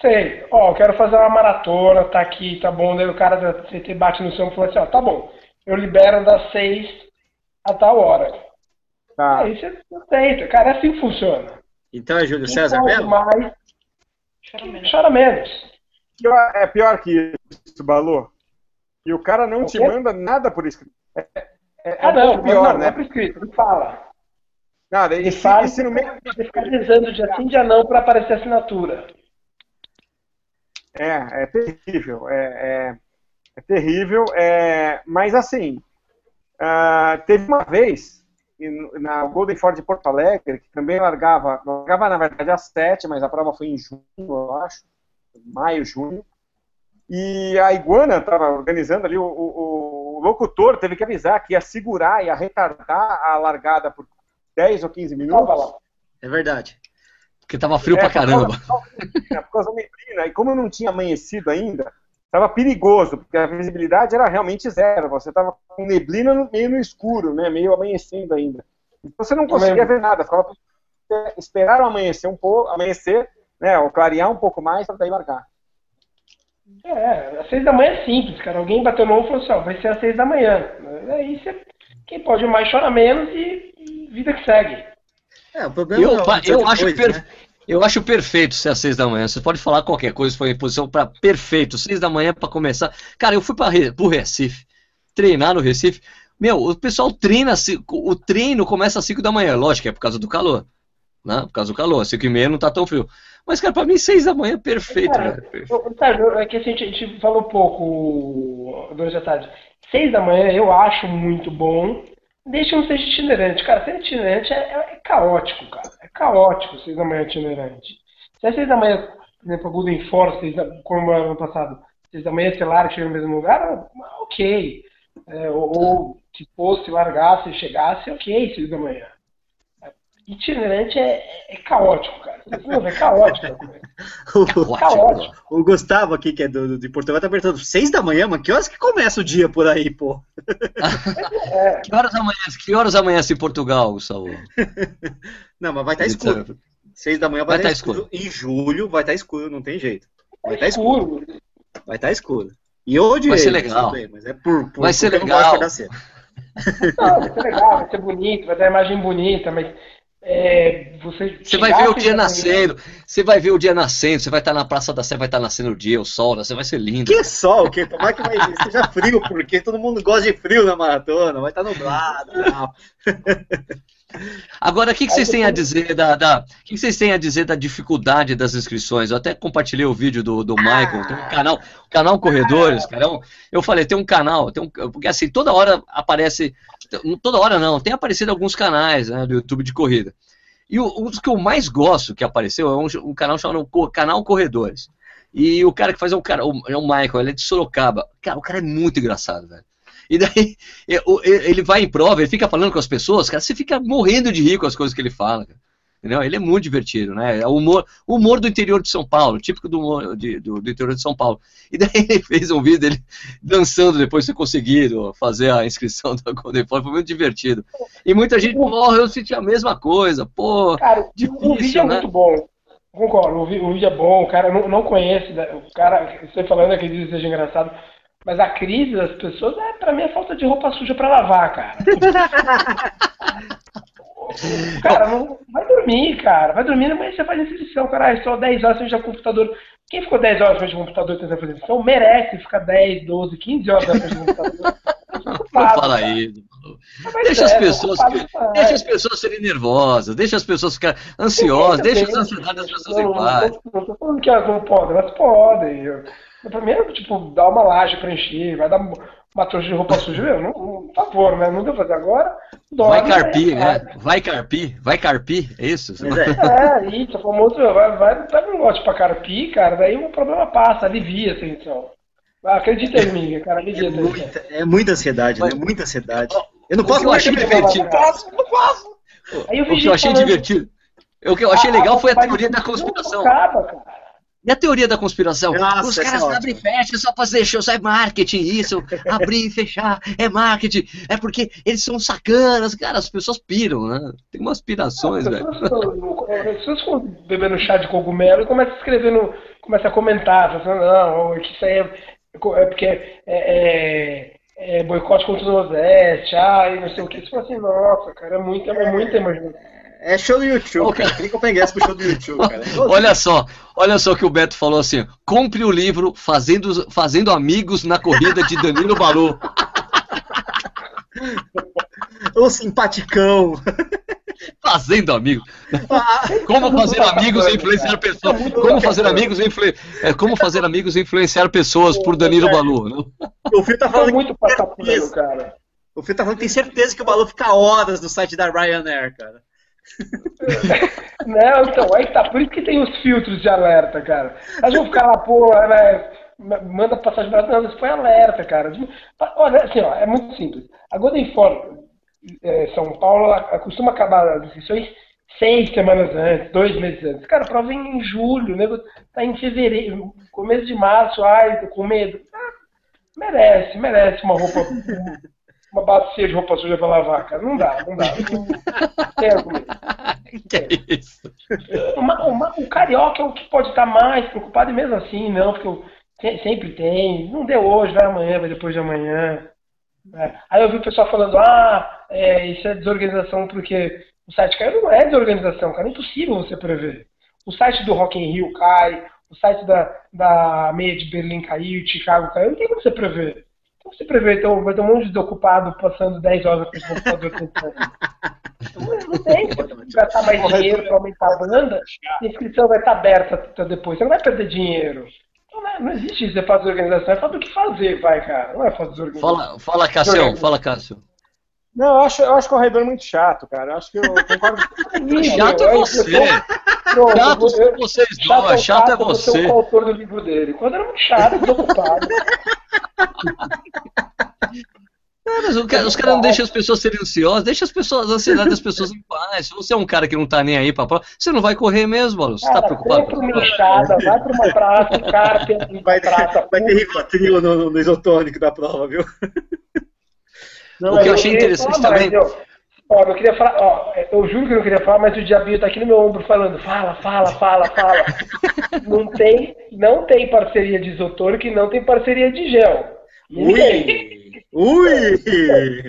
sei. Ó, quero fazer uma maratona, tá aqui, tá bom. Daí o cara da CT bate no seu e fala assim, ó, tá bom. Eu libero das seis a tal hora. Tá. Aí você tenta. Cara, é assim que funciona. Então é Júlio César mesmo? Mais, chora menos. Chora menos. É pior que isso, Balu. E o cara não te manda nada por escrito. É, é, é ah, não, pior, não, né? não é por escrito, ele fala. Nada, ele fala se no meio... Ele fica dizendo dia sim, dia não para aparecer assinatura. É, é terrível. É, é, é terrível. É, mas assim, uh, teve uma vez na Golden Ford de Porto Alegre, que também largava, largava na verdade às sete, mas a prova foi em junho, eu acho, maio, junho. E a Iguana estava organizando ali, o, o, o, locutor teve que avisar que ia segurar, ia retardar a largada por 10 ou 15 minutos. É verdade. Porque estava frio é, pra caramba. Por causa, por causa da neblina, e como não tinha amanhecido ainda, estava perigoso, porque a visibilidade era realmente zero. Você estava com neblina no, meio no escuro, né, meio amanhecendo ainda. Então você não conseguia ver nada, ficava esperaram amanhecer um pouco, amanhecer, né, ou clarear um pouco mais para daí largar. É, às seis da manhã é simples, cara. Alguém bateu mão e falou assim, ó, vai ser às seis da manhã. Aí você, quem pode mais chora menos e, e vida que segue. É, o problema eu, é eu, eu acho per... né? eu acho perfeito ser às seis da manhã. Você pode falar qualquer coisa, foi em posição para perfeito. Seis da manhã para começar. Cara, eu fui para o Recife, treinar no Recife. Meu, o pessoal treina, o treino começa às 5 da manhã, lógico, é por causa do calor. Né? Por causa do calor, às 5 e meia não tá tão frio. Mas, cara, pra mim, 6 da manhã é perfeito, cara, Sabe, é que assim, a gente falou pouco durante a tarde. 6 da manhã eu acho muito bom, deixa não ser itinerante. Cara, ser itinerante é, é, é, caótico, cara. É caótico 6 da manhã itinerante. Se é 6 da manhã, por exemplo, a Golden Force, como era ano passado, 6 da manhã você larga e chega no mesmo lugar, ok. É, ou, ou se fosse, largasse chegasse, ok, 6 da manhã itinerante é, é caótico, cara. Não, é caótico. o, caótico. O Gustavo aqui, que é do, de Portugal, tá perguntando, seis da manhã, mano, que horas que começa o dia por aí, pô? É. que horas amanhece? Que horas amanhece em Portugal, Gustavo? Não, mas vai estar tá escuro. Seis da manhã vai, vai estar tá escuro. escuro. Em julho vai estar tá escuro, não tem jeito. Vai estar tá escuro. Vai estar escuro. E hoje vai ser legal. Bem, mas é por, por vai ser legal. Não, vai ser legal, vai ser bonito, vai ter imagem bonita, mas é, você, você vai ver o dia nascendo, você vai ver o dia nascendo, você vai estar na Praça da Sé, vai estar nascendo o dia, o sol, você vai ser lindo. Que sol, que tomara que vai, seja frio, porque todo mundo gosta de frio na maratona, vai estar nublado. Agora, o que, que vocês têm a dizer da, da, o que, vocês têm a dizer da dificuldade das inscrições? Eu até compartilhei o vídeo do, do Michael, tem um canal, canal Corredores, cara. É eu falei, tem um canal, tem um, porque assim, toda hora aparece, toda hora não, tem aparecido alguns canais né, do YouTube de corrida. E o, um dos que eu mais gosto que apareceu é um, um canal chamado Canal Corredores. E o cara que faz é o, cara, é o Michael, ele é de Sorocaba. Cara, o cara é muito engraçado, velho. E daí ele vai em prova, ele fica falando com as pessoas, cara, você fica morrendo de rir com as coisas que ele fala. Cara. Entendeu? Ele é muito divertido, né? É o humor, humor do interior de São Paulo, típico do, humor de, do, do, interior de São Paulo. E daí ele fez um vídeo dele dançando depois de ter conseguido fazer a inscrição da Golden Foi muito divertido. E muita gente, porra, eu senti a mesma coisa, pô. Cara, difícil, o vídeo é né? muito bom. Concordo, o vídeo é bom, o cara não, não conhece, né? o cara, você falando que ele seja engraçado, mas a crise das pessoas, é, pra mim, é falta de roupa suja pra lavar, cara. cara, não, vai dormir, cara. Vai dormir, mas você faz inscrição, cara. É só 10 horas frente ao computador. Quem ficou 10 horas frente ao computador tentando fazer inscrição merece ficar 10, 12, 15 horas frente ao computador. Não fala isso. Deixa as pessoas, deixa as pessoas serem nervosas, deixa as pessoas ficarem ansiosas, deixa as ansiedades das pessoas em paz. Não estou falando que elas não podem, elas podem. Primeiro, tipo, dá uma laje pra encher, vai dar uma trouxa de roupa suja, meu, não, por favor, né? Não deu fazer agora. Dorme, vai carpir, né? né? Vai carpir, vai carpir, é isso? É, é isso, famoso, vai, vai, pega um lote pra carpir, cara, daí o problema passa, alivia a tensão. Acredita em mim, cara, alivia é muita, é muita ansiedade, né? Muita ansiedade. Eu não posso eu achei divertido. Não posso, não posso. Aí o que eu achei falando... divertido. O que eu achei legal foi a teoria da conspiração. Acaba, cara. E a teoria da conspiração? Nossa, Os caras é abrem e fecham só pra deixar, só é marketing isso. abrir e fechar é marketing. É porque eles são sacanas. Cara, as pessoas piram, né? Tem umas pirações, velho. As pessoas ficam bebendo chá de cogumelo e começam a escrever no. Começa a comentar, falando, não, isso aí é, é porque é, é, é boicote contra o Nordeste, ah, e não sei o que. Você fala assim, nossa, cara, é muita, é muita imaginação. É show do YouTube, okay. cara. Que comprar ingresso pro show do YouTube, cara. olha só, olha só que o Beto falou assim: compre o livro Fazendo, Fazendo Amigos na Corrida de Danilo Balu. Ô simpaticão. Fazendo amigos. Como fazer amigos e influenciar pessoas. Como fazer amigos e influ... É, como fazer amigos e influenciar pessoas por Danilo Balu. O Fio tá falando muito pano, cara. O Fio tá falando que tem certeza que o Balu fica horas no site da Ryanair, cara. Não, então, aí tá. Por isso que tem os filtros de alerta, cara. Elas vão ficar lá, pô, né, manda passagem barata. Não, isso foi alerta, cara. Olha, assim, ó, é muito simples. A Golden Form, é, São Paulo, costuma acabar as inscrições seis semanas antes, dois meses antes. Cara, a prova é em julho, né? Tá em fevereiro, começo de março, ai, tô com medo. Ah, merece, merece uma roupa uma bacia de roupa suja pra lavar, cara. Não dá, não dá. Não tem argumento. Que é isso? Uma, uma, o carioca é o que pode estar mais preocupado, e mesmo assim, não, porque eu, sempre tem. Não deu hoje, vai amanhã, vai depois de amanhã. É. Aí eu vi o pessoal falando, ah, é, isso é desorganização porque o site caiu. Não é desorganização, cara. É impossível você prever. O site do Rock in Rio cai, o site da, da meia de Berlim caiu, Chicago caiu. Não tem como você prever. Como você prevê? Então, vai ter um monte de desocupado passando 10 horas com o computador tentando. Não tem, você gastar mais dinheiro para aumentar a banda, a inscrição vai estar aberta até depois. Você não vai perder dinheiro. Então, não, é, não existe isso, você faz organização, é fazer o que fazer, vai, cara. Não é fazer organização. Fala, fala Cássio, fala, Cássio. Não, eu acho, eu acho corredor muito chato, cara. Eu acho que eu concordo. chato é você. Pronto, chato são vocês dois, chato, é você. Você é o autor do livro dele. Quando era muito chato, desocupado. É, mas os caras cara não deixam as pessoas serem ansiosas, deixa as pessoas, a ansiedade das pessoas em paz. Se você é um cara que não tá nem aí pra prova, você não vai correr mesmo, Paulo. Você tá cara, tá preocupado? Vai pra uma enxada, vai pra uma praça, cara, tem vai, praça. Vai ter rivotril no, no isotônico da prova, viu? Não, o que eu achei interessante também. eu, ó, eu queria falar, ó, eu juro que eu não queria falar, mas o diabinho tá aqui no meu ombro falando, fala, fala, fala, fala. não tem, não tem parceria de isotônico e não tem parceria de gel. Ui! Ui!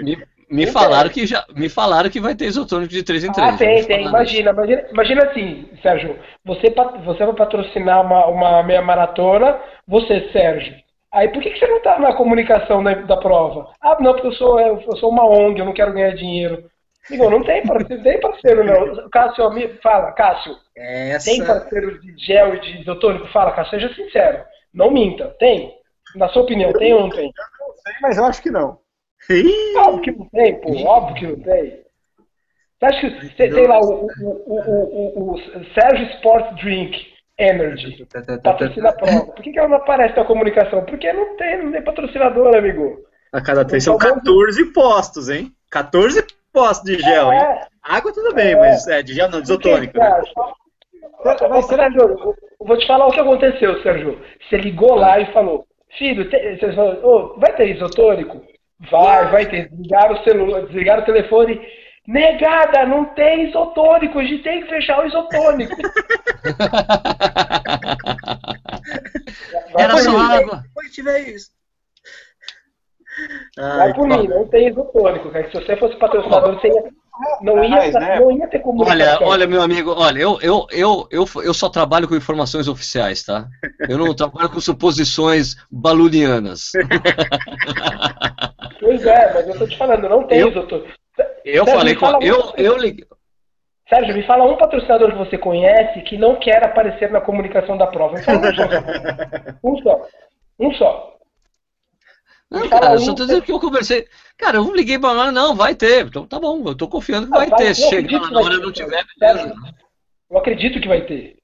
Me, me falaram que já. Me falaram que vai ter isotônico de 3 em 3. Ah, tem, tem. Imagina, imagina, imagina assim, Sérgio. Você, você vai patrocinar uma, uma meia maratona, você, Sérgio. Aí por que, que você não tá na comunicação da, da prova? Ah, não, porque eu sou, eu sou uma ONG, eu não quero ganhar dinheiro. Digo, não tem parceiro, tem parceiro, não. Cássio, amigo, fala, Cássio, Essa. tem parceiro de gel e de isotônico? Fala, Cássio, seja sincero. Não minta. Tem? Na sua opinião, tem ou não tem? Não sei, mas eu acho que não. Óbvio que não tem, pô. Óbvio que não tem. Você acha que tem, tem lá o, o, o, o, o, o Sérgio Sport Drink Energy, tá, tá, tá, patrocina a prova. Por que, que ela não aparece na comunicação? Porque não tem, não tem patrocinador, amigo. A cada três são 14 postos, hein? 14 postos de gel, hein? É, Água tudo bem, mas é, de gel não, de isotônico. Né? Sérgio? Ô, Sérgio, eu vou te falar o que aconteceu, Sérgio. Você ligou lá e falou, filho, tem, você falou, "Ô, vai ter isotônico? Vai, vai ter. Desligaram o celular, desligaram o telefone. Negada, não tem isotônico, a gente tem que fechar o isotônico. Era por só água. Depois tiver isso. Vai Ai, por mim, não tem isotônico, cara. Se você fosse patrocinador, você ia, não, ia, Mas, né? não ia ter Olha, comunicação. olha, meu amigo, olha, eu, eu, eu, eu, eu só trabalho com informações oficiais, tá? Eu não trabalho com suposições balunianas. Pois é, mas eu tô te falando, não tem Eu- isotônico. Eu Sérgio, falei com. Eu, eu liguei. Sérgio, me fala um patrocinador que você conhece que não quer aparecer na comunicação da prova. Um só. Um só. Um só. Não, cara, eu só tô dizendo que eu conversei. Cara, eu não liguei pra lá, não, vai ter. Então tá bom, eu tô confiando que vai vai- ter. Se chegar na hora e não tiver, Sérgio. beleza. Eu acredito que vai ter.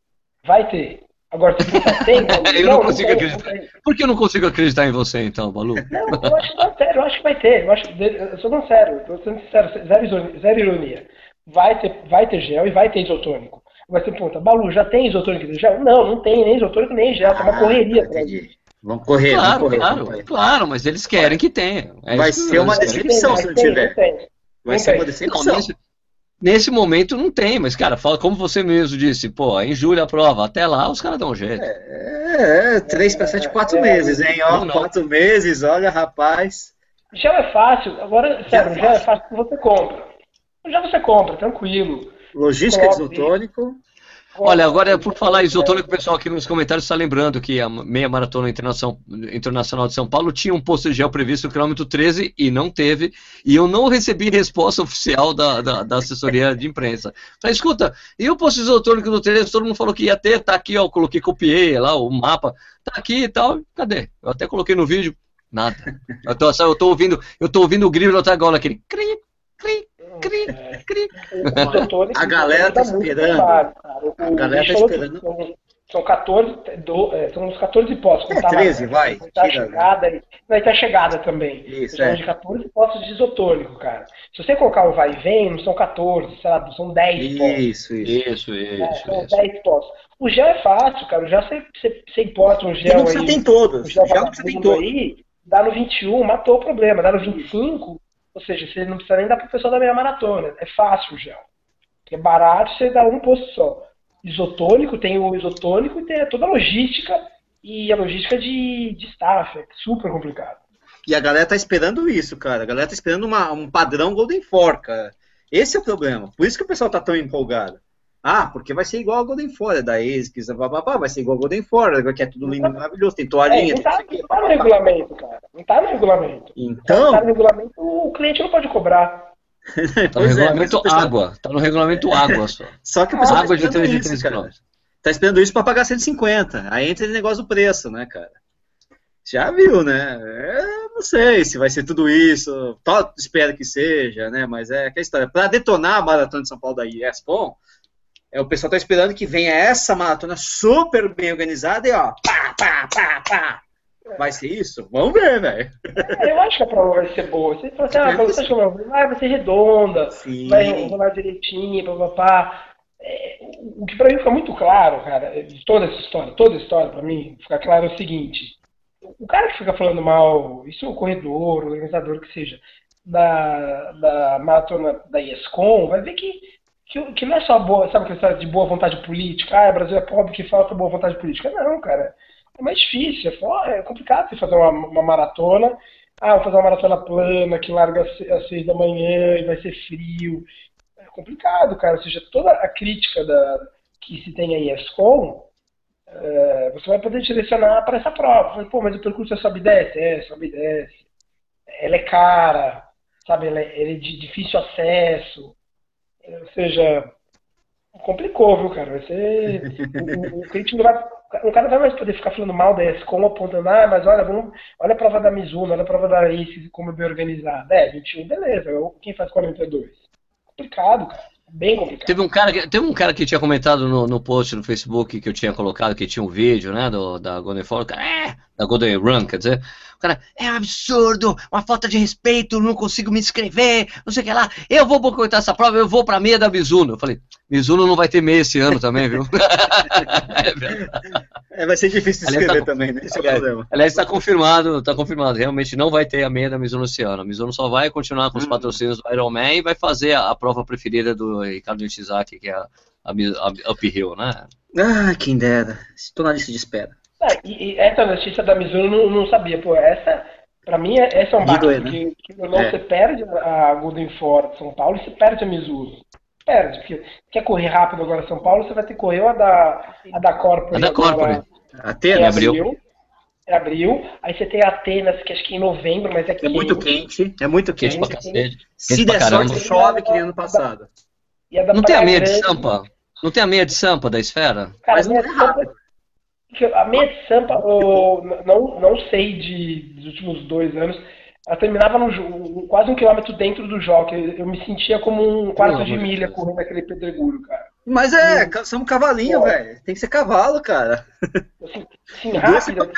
Vai ter. Agora, se você tem. Eu não consigo tem, acreditar. não tem. Por que eu não consigo acreditar em você, então, Balu? Não, eu acho, não, sério, eu acho que vai ter. Eu, acho, eu sou não sério, tô sendo sincero, zero, ironia- zero ironia. Vai ter, vai ter gel e vai ter isotônico. Agora você pergunta, Balu, já tem isotônico e gel? Não, não tem nem isotônico nem gel, tá uma correria. Entendi. Vamos correr, Claro, vamos correr. claro, correr. claro, mas eles querem que tenha. É Vai isso ser uma decepção. Se não tiver. Vai Não ser uma Não, decepção. Nesse, momento não tem, mas, cara, fala como você mesmo disse, pô, em julho a prova, até lá os caras dão um jeito. É, é, 3 para 7, 4 É, meses, hein? Ó, não, não. 4 meses, olha, rapaz. Gel é fácil, agora, sério, gel é fácil que você compra. Já você compra, tranquilo. Logística de isotônico. Olha, agora por falar isotônico, o pessoal aqui nos comentários está lembrando que a meia maratona internacional, de São Paulo tinha um posto de gel previsto no quilômetro 13 e não teve, e eu não recebi resposta oficial da, da, da assessoria de imprensa. Falei, escuta, e o posto isotônico do 13? Todo mundo falou que ia ter, tá aqui, ó, coloquei, copiei lá o mapa, tá aqui e tal, cadê? Eu até coloquei no vídeo, nada. Eu tô, eu tô ouvindo, eu tô ouvindo o grilo até agora, aquele cri, cri, cri, cri. O isotônico A galera tá esperando. cara. O- A galera o tá esperando. São, são 14, do- é, são uns 14 postos. É, não tá lá, 13, né? vai, Tá chegada, aí. vai ter a chegada também. Isso, São é. de 14 postos de isotônico, cara. Se você colocar o vai e vem, não são 14, sei lá, são 10 postos. Isso, isso. Isso, É, isso, são isso. 10 postos. O gel é fácil, cara. O gel você, você, você importa um Você gel aí. ter em o todos. gel Já não precisa ter em vagabundo todos. aí, dá no 21, matou o problema. Dá no 25, ou seja, você não precisa nem dar pro pessoal da meia maratona. É fácil o gel. É barato, você dá um posto só. Isotônico, tem o isotônico e tem toda a logística e a logística de, de staff. É super complicado. E a galera tá esperando isso, cara. A galera tá esperando uma- um padrão Golden Four, cara. Esse é o problema. Por isso que o pessoal tá tão empolgado. Ah, porque vai ser igual a Golden Four, é da ASICS, vai ser igual a Golden Four, que é tudo lindo e maravilhoso, tem É, toalhinha, não, tem não tá, quê. não tá no regulamento, cara. Não tá no regulamento. Tá Então, no regulamento, o cliente não pode cobrar. Tá no é, mas regulamento o pessoal- água, tá no regulamento água só. Só que o pessoal Água de tá esperando 3 de isso, 3 cara. quilômetros. Tá esperando isso pra pagar 150. Aí entra esse negócio do preço, né, cara? Já viu, né? É, não sei se vai ser tudo isso. Espero que seja, né? Mas é aquela história. Pra detonar a maratona de São Paulo da ESPON, é, o pessoal tá esperando que venha essa maratona super bem organizada e ó, pá, pá, pá, pá. Vai ser isso? Vamos ver, velho. É, Eu acho que a prova vai ser boa. Você fala assim, ah, você acha que a prova vai, ser redonda, Sim. vai rolar direitinho, papapá. É, o que pra mim fica muito claro, cara, de toda essa história, toda a história pra mim, fica claro é o seguinte. O cara que fica falando mal, isso é o corredor, o organizador que seja, da, da maratona da ESCOM, vai ver que, que, que não é só boa, sabe de boa vontade política? Ah, o Brasil é pobre que falta boa vontade política. Não, cara. É mais difícil, é é complicado você fazer uma, uma maratona Ah, vou fazer uma maratona plana que larga às seis da manhã e vai ser frio. É complicado, cara. Ou seja, toda a crítica da, que se tem aí a ESCOM, é, você vai poder direcionar para essa prova. Pô, mas o percurso é sobe e desce? É, sobe e desce. Ela é cara, sabe? Ela é, ela é de difícil acesso. Ou seja, complicou, viu, cara? Vai ser. o, o, crítico não vai. O cara não vai mais poder ficar falando mal da ESCOM, apontando, ah, mas olha, vamos, olha a prova da Mizuno, olha a prova da Ace, como é bem organizada. É, 21, beleza. Quem faz 42? Complicado, cara. Bem complicado. Teve um cara que, teve um cara que tinha comentado no, no post no Facebook que eu tinha colocado, que tinha um vídeo, né, do, da Golden Fall, cara, é, da Golden Run, quer dizer, cara, é um absurdo, uma falta de respeito, não consigo me inscrever, não sei o que lá, eu vou boicotar essa prova, eu vou pra meia da Mizuno. Eu falei, Mizuno não vai ter meia esse ano também, viu? é, vai ser difícil de inscrever tá, também, né? Esse aliás, é o problema. Aliás, está confirmado, está confirmado, realmente não vai ter a meia da Mizuno esse ano. A Mizuno só vai continuar com os hum. patrocínios do Ironman e vai fazer a, a prova preferida do Ricardo Nishizaki, que é a, a, a Uphill, né? Ah, quem dera. Estou na lista de espera. É, e, e, essa notícia da Mizuno não, não sabia, pô, essa, pra mim, essa é um baque, né? que, não é. você perde a Golden Ford São Paulo e você perde a Mizuno. Perde, porque quer correr rápido agora São Paulo, você vai ter que correr a da, a da Corporate. A da Corporate. Atenas. Abril. É abril. Aí você tem Atenas, que acho que é em novembro, mas é quente. É muito quente. É muito quente. quente pra cacete. Se der sorte, chove que nem ano passado. Não tem a meia de Sampa? Não tem a meia de Sampa da esfera? Cara, mas não é rápido. A meia de Sampa, eu não, não sei de, dos últimos dois anos, ela terminava no, quase um quilômetro dentro do jogo. Eu me sentia como um quarto de milha correndo aquele pedregulho, cara. Mas é, e... somos cavalinho, velho. Tem que ser cavalo, cara. Assim, sim, rápido.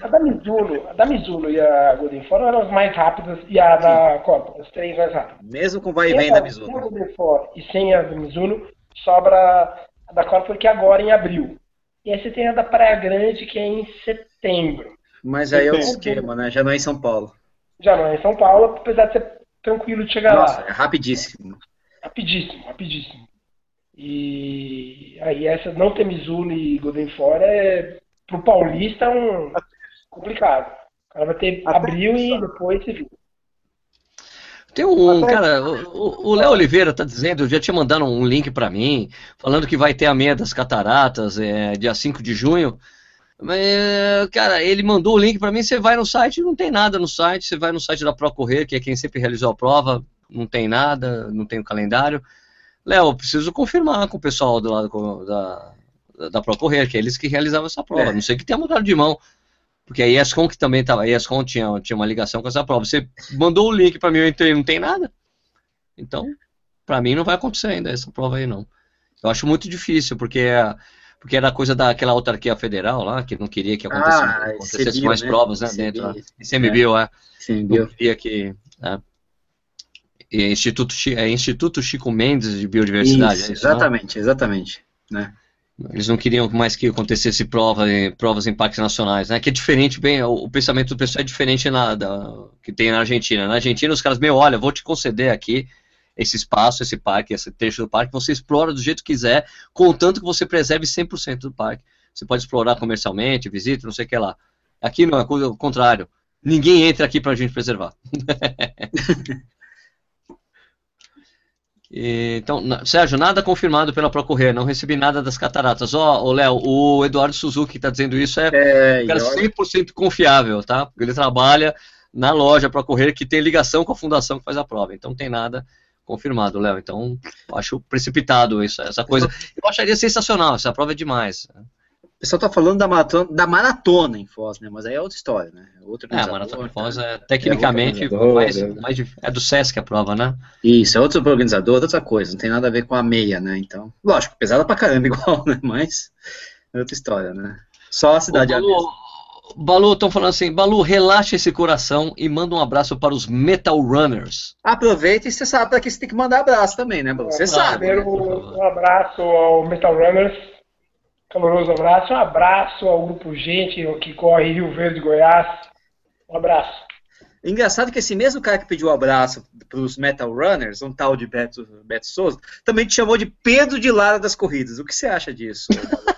A da Mizuno, a da Mizuno e a Golden Four eram as mais rápidas e a da Copa, as três mais rápidas. Mesmo com vai e vem da Mizuno. Sem a Golden Four e sem a da Mizuno, sobra a da Copa que é agora em abril. E aí você tem a da Praia Grande, que é em setembro. Mas aí é o esquema, né? Já não é em São Paulo. Já não é em São Paulo, apesar de ser tranquilo de chegar Nossa, lá. É rapidíssimo. Rapidíssimo, rapidíssimo. E aí essa não ter Mizuno e Golden Fora é pro paulista é um complicado. O cara vai ter abril e depois se viu. Tem um, cara, o Léo Oliveira tá dizendo, já tinha mandado um link para mim, falando que vai ter a meia das cataratas, é, dia 5 de junho. Mas, cara, ele mandou o link para mim, você vai no site, não tem nada no site, você vai no site da Procorrer, que é quem sempre realizou a prova, não tem nada, não tem o calendário. Léo, preciso confirmar com o pessoal do lado da, da Procorrer, que é eles que realizavam essa prova. É. Não sei que tenha mudado de mão. Porque a ESCOM que também estava, a ESCOM tinha, tinha uma ligação com essa prova. Você mandou o link para mim, eu entrei, não tem nada. Então, para mim não vai acontecer ainda essa prova aí não. Eu acho muito difícil, porque porque era coisa daquela autarquia federal lá, que não queria que acontecesse, ah, acontecesse mais né? provas né, dentro. ICMBio, é. ICMBio. Não queria que... É. Instituto, é Instituto Chico Mendes de Biodiversidade. Isso, é isso exatamente, não? exatamente. Né? Eles não queriam mais que acontecesse prova, provas em parques nacionais, né? Que é diferente, bem, o, pensamento do pessoal é diferente na, da, que tem na Argentina. Na Argentina, os caras, meu, olha, vou te conceder aqui esse espaço, esse parque, esse trecho do parque, você explora do jeito que quiser, contanto que você preserve 100% do parque. Você pode explorar comercialmente, visita, não sei o que lá. Aqui não, é o contrário. Ninguém entra aqui para a gente preservar. Então, Sérgio, nada confirmado pela Procorrer, não recebi nada das cataratas. Ó, oh, Léo, o Eduardo Suzuki está dizendo isso, é, é cara 100% confiável, tá? Ele trabalha na loja Procorrer que tem ligação com a fundação que faz a prova, então não tem nada confirmado, Léo. Então, acho precipitado isso, essa coisa. Eu acharia sensacional, essa prova é demais. O pessoal tá falando da maratona, da maratona em Foz, né? Mas aí é outra história, né? Outro é, a maratona em Foz é tecnicamente é, mais, né? mais, é do Sesc a prova, né? Isso, é outro organizador, outra coisa, não tem nada a ver com a meia, né? Então, lógico, pesada pra caramba igual, né? Mas é outra história, né? Só a cidade. Ô, Balu, Balu, estão falando assim, Balu, relaxa esse coração e manda um abraço para os Metal Runners. Aproveita e você sabe para que você tem que mandar abraço também, né, Balu? Você sabe. Primeiro, né? um abraço ao Metal Runners caloroso abraço. Um abraço ao grupo Gente que corre Rio Verde, Goiás. Um abraço. Engraçado que esse mesmo cara que pediu um abraço para os Metal Runners, um tal de Beto, Beto Souza, também te chamou de Pedro de Lara das Corridas. O que você acha disso?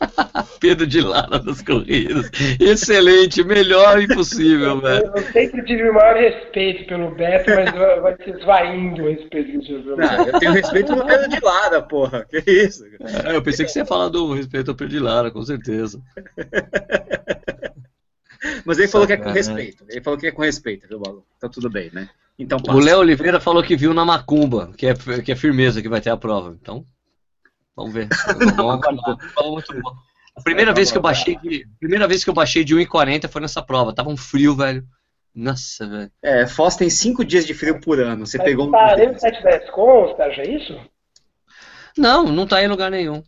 Pedro de Lara das corridas. Excelente, melhor impossível, velho. Eu sempre tive o maior respeito pelo Beto, mas vai se esvaindo o respeito que eu tive pelo Beto. Não, eu tenho respeito pelo Pedro de Lara, porra. Que isso? É, eu pensei que você ia falar do respeito ao Pedro de Lara, com certeza. Mas ele falou que é com respeito. Ele falou que é com respeito, viu, Balu? Tá tudo bem, né? Então O passa. Léo Oliveira falou que viu na Macumba, que é, que é firmeza que vai ter a prova. Então, vamos ver. Vamos. Prova muito boa. A primeira vez que eu baixei de, primeira vez que eu baixei de 1,40 foi nessa prova. Tava um frio, velho. Nossa, velho. É, Foz tem cinco dias de frio por ano. Você Mas pegou um. Parei no 710 com, Sérgio, é isso? Não, não tá em lugar nenhum.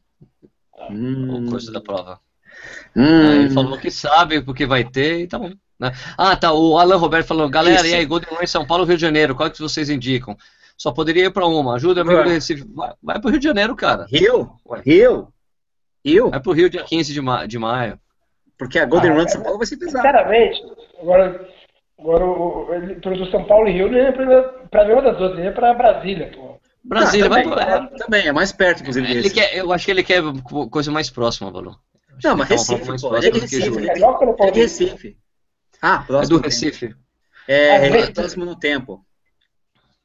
Hum, O coisa da prova. hum. Aí ele falou que sabe porque vai ter e tá bom. né? Ah, tá. O Alan Roberto falou: galera, Isso. e aí, Golden Run em São Paulo, Rio de Janeiro, qual que vocês indicam? Só poderia ir pra uma. Ajuda, amigo Vai. do Recife. Vai, vai pro Rio de Janeiro, cara. Rio? Ué. Rio? Rio? Vai pro Rio dia 15 de, ma de maio. Porque a Golden Ah, Run de São Paulo vai ser pesada. Sinceramente, agora, agora o, o, ele- pro São Paulo e Rio, não ia pra, pra nenhuma das duas, ele ia pra Brasília, pô. Brasília, Ah, vai também, pro. é, também, é mais perto, inclusive. Ele quer, eu acho que ele quer co- coisa mais próxima, Valor. Não, mas Recife, pô. Ele é de do Recife. Ele é de- ele é. Recife. Ah, É próximo. do Recife. É, Ah, é Recife. próximo no tempo.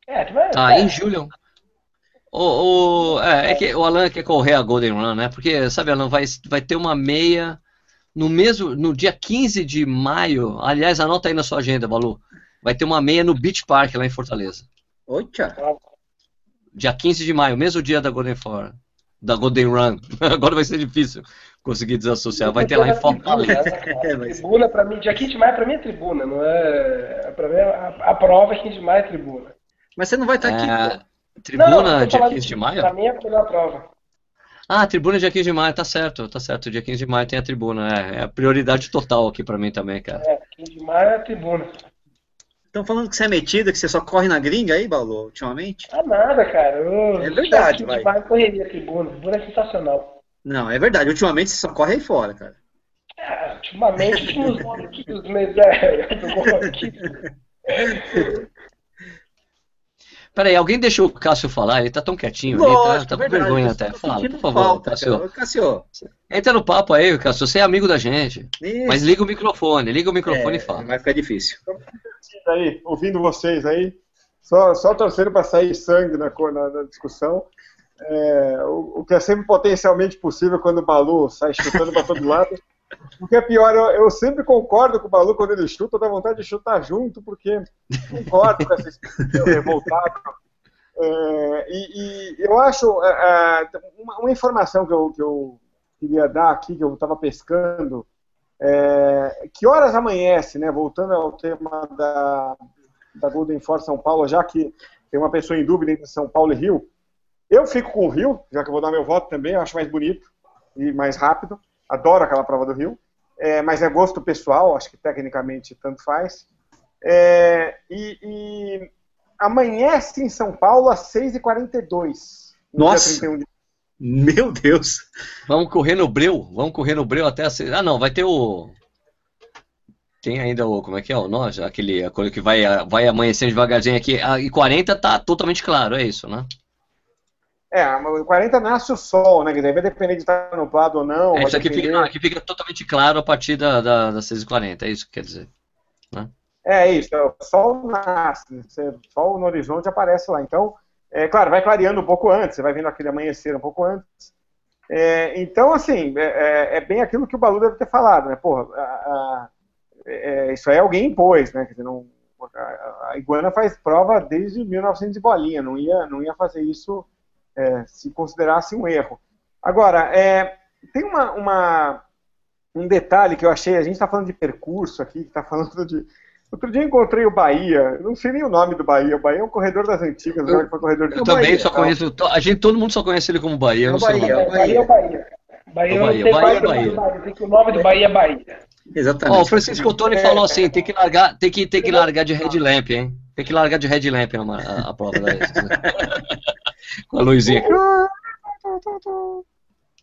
É, tu vai. Tá, é. em julho. O, o- é, é que o Alan quer correr a Golden Run, né? Porque, sabe, Alan, vai, vai ter uma meia no mesmo, no dia 15 de maio. Aliás, anota aí na sua agenda, Balu. Vai ter uma meia no Beach Park lá em Fortaleza. Oi, tia. Dia 15 de maio, mesmo dia da Golden For, da Golden Run. Agora vai ser difícil conseguir desassociar. Vai ter lá em Fortaleza. É, Tribuna, pra mim, dia 15 de maio, pra mim é tribuna, não é. Pra mim, a, a prova é 15 de maio é tribuna. Mas você não vai estar aqui, É, pô. tribuna Não, tô dia falando 15 de que maio? Pra mim é a melhor prova. Ah, tribuna dia 15 de maio, tá certo, tá certo. Dia 15 de maio tem a tribuna. É, é a prioridade total aqui pra mim também, cara. É, 15 de maio é tribuna. Estão falando que você é metida, que você só corre na gringa aí, Balu, ultimamente? Ah, nada, cara. Eu, É verdade, 15 vai. de maio correria tribuna. Tribuna é sensacional. Não, é verdade. Ultimamente você só corre aí fora, cara. Ah, ultimamente, últimos últimos meses, é, eu aqui. Peraí, alguém deixou o Cássio falar? Ele tá tão quietinho ali, tá, tá com verdade, vergonha eu até. Fala, por favor, falta, Cássio. Cássio. Entra no papo aí, Cássio. Você é amigo da gente. Isso. Mas liga o microfone, liga o microfone É, e fala. Vai ficar difícil. aí, ouvindo vocês aí, só, só torcendo para sair sangue na, na- na discussão. É, o, o que é sempre potencialmente possível quando o Balu sai chutando para todo lado. O que é pior, eu, eu sempre concordo com o Balu quando ele chuta, dá vontade de chutar junto, porque concordo com essa expressão revoltada. É, e, e eu acho é, é, uma, uma informação que eu, que eu queria dar aqui, que eu estava pescando, é, que horas amanhece, né? Voltando ao tema da, da Golden Force São Paulo, já que tem uma pessoa em dúvida entre São Paulo e Rio. Eu fico com o Rio, já que eu vou dar meu voto também, eu acho mais bonito e mais rápido. Adoro aquela prova do Rio, é, mas é gosto pessoal, acho que tecnicamente tanto faz. É, e, e amanhece em São Paulo às 6h42. no Nossa! dia 31 de Meu Deus. Vamos correr no Breu? Vamos correr no Breu até a... Ah, não, vai ter o... Tem ainda o... Como é que é o nós? Aquele a coisa que vai, vai amanhecendo devagarzinho aqui. Ah, E 40 tá totalmente claro, é isso, né? É, o 40 nasce o sol, né? Que daí vai depender de estar nublado ou não. É, isso aqui depender- fica, não, aqui fica totalmente claro a partir da, da, das 6h40, é isso que quer dizer. É isso, é, o sol nasce, você- o sol no horizonte aparece lá. Então, é claro, vai clareando um pouco antes, você vai vendo aquele amanhecer um pouco antes. É, então, assim, é, é- é bem aquilo que o Balu deve ter falado, né? Porra, a- a- é, isso aí alguém impôs, né? Quer dizer, não, a, a Iguana faz prova desde 1900 e bolinha, não ia, não ia fazer isso é, se considerasse um erro. Agora, é, tem uma, uma- um detalhe que eu achei, a gente está falando de percurso aqui, está falando de. Outro dia eu encontrei o Bahia, não sei nem o nome do Bahia, o Bahia é um corredor das antigas, Eu- né, foi corredor de Eu também Bahia, só tá. conheço. A gente, todo mundo só conhece ele como Bahia. eu não É o sei o Bahia, nome. é o Bahia é o Bahia. Bahia, O Bahia, Bahia é Bahia. do Bahia, o nome do Bahia é Bahia. Exatamente. Ó, o Francisco Ottoni falou assim, tem que largar, tem que, tem que largar de headlamp, hein? Tem que largar de headlamp a, a, a prova da Com a luzinha.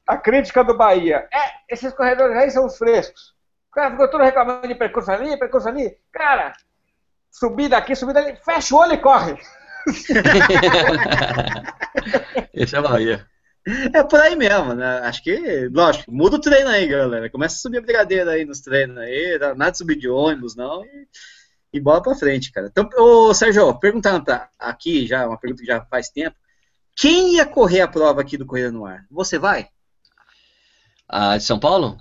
A crítica do Bahia. É, esses corredores aí são os frescos. O cara ficou todo reclamando de percurso ali, percurso ali. Cara, subida aqui, subida ali, fecha o olho e corre. Esse é Bahia. É por aí mesmo, né? Acho que, lógico, muda o treino aí, galera. Começa a subir a brigadeira aí nos treinos aí, nada de subir de ônibus, não, e, e bola pra frente, cara. Então, ô Sérgio, perguntando pra, aqui já, uma pergunta que já faz tempo. Quem ia correr a prova aqui do Corrida no Ar? Você vai? Ah, de São Paulo?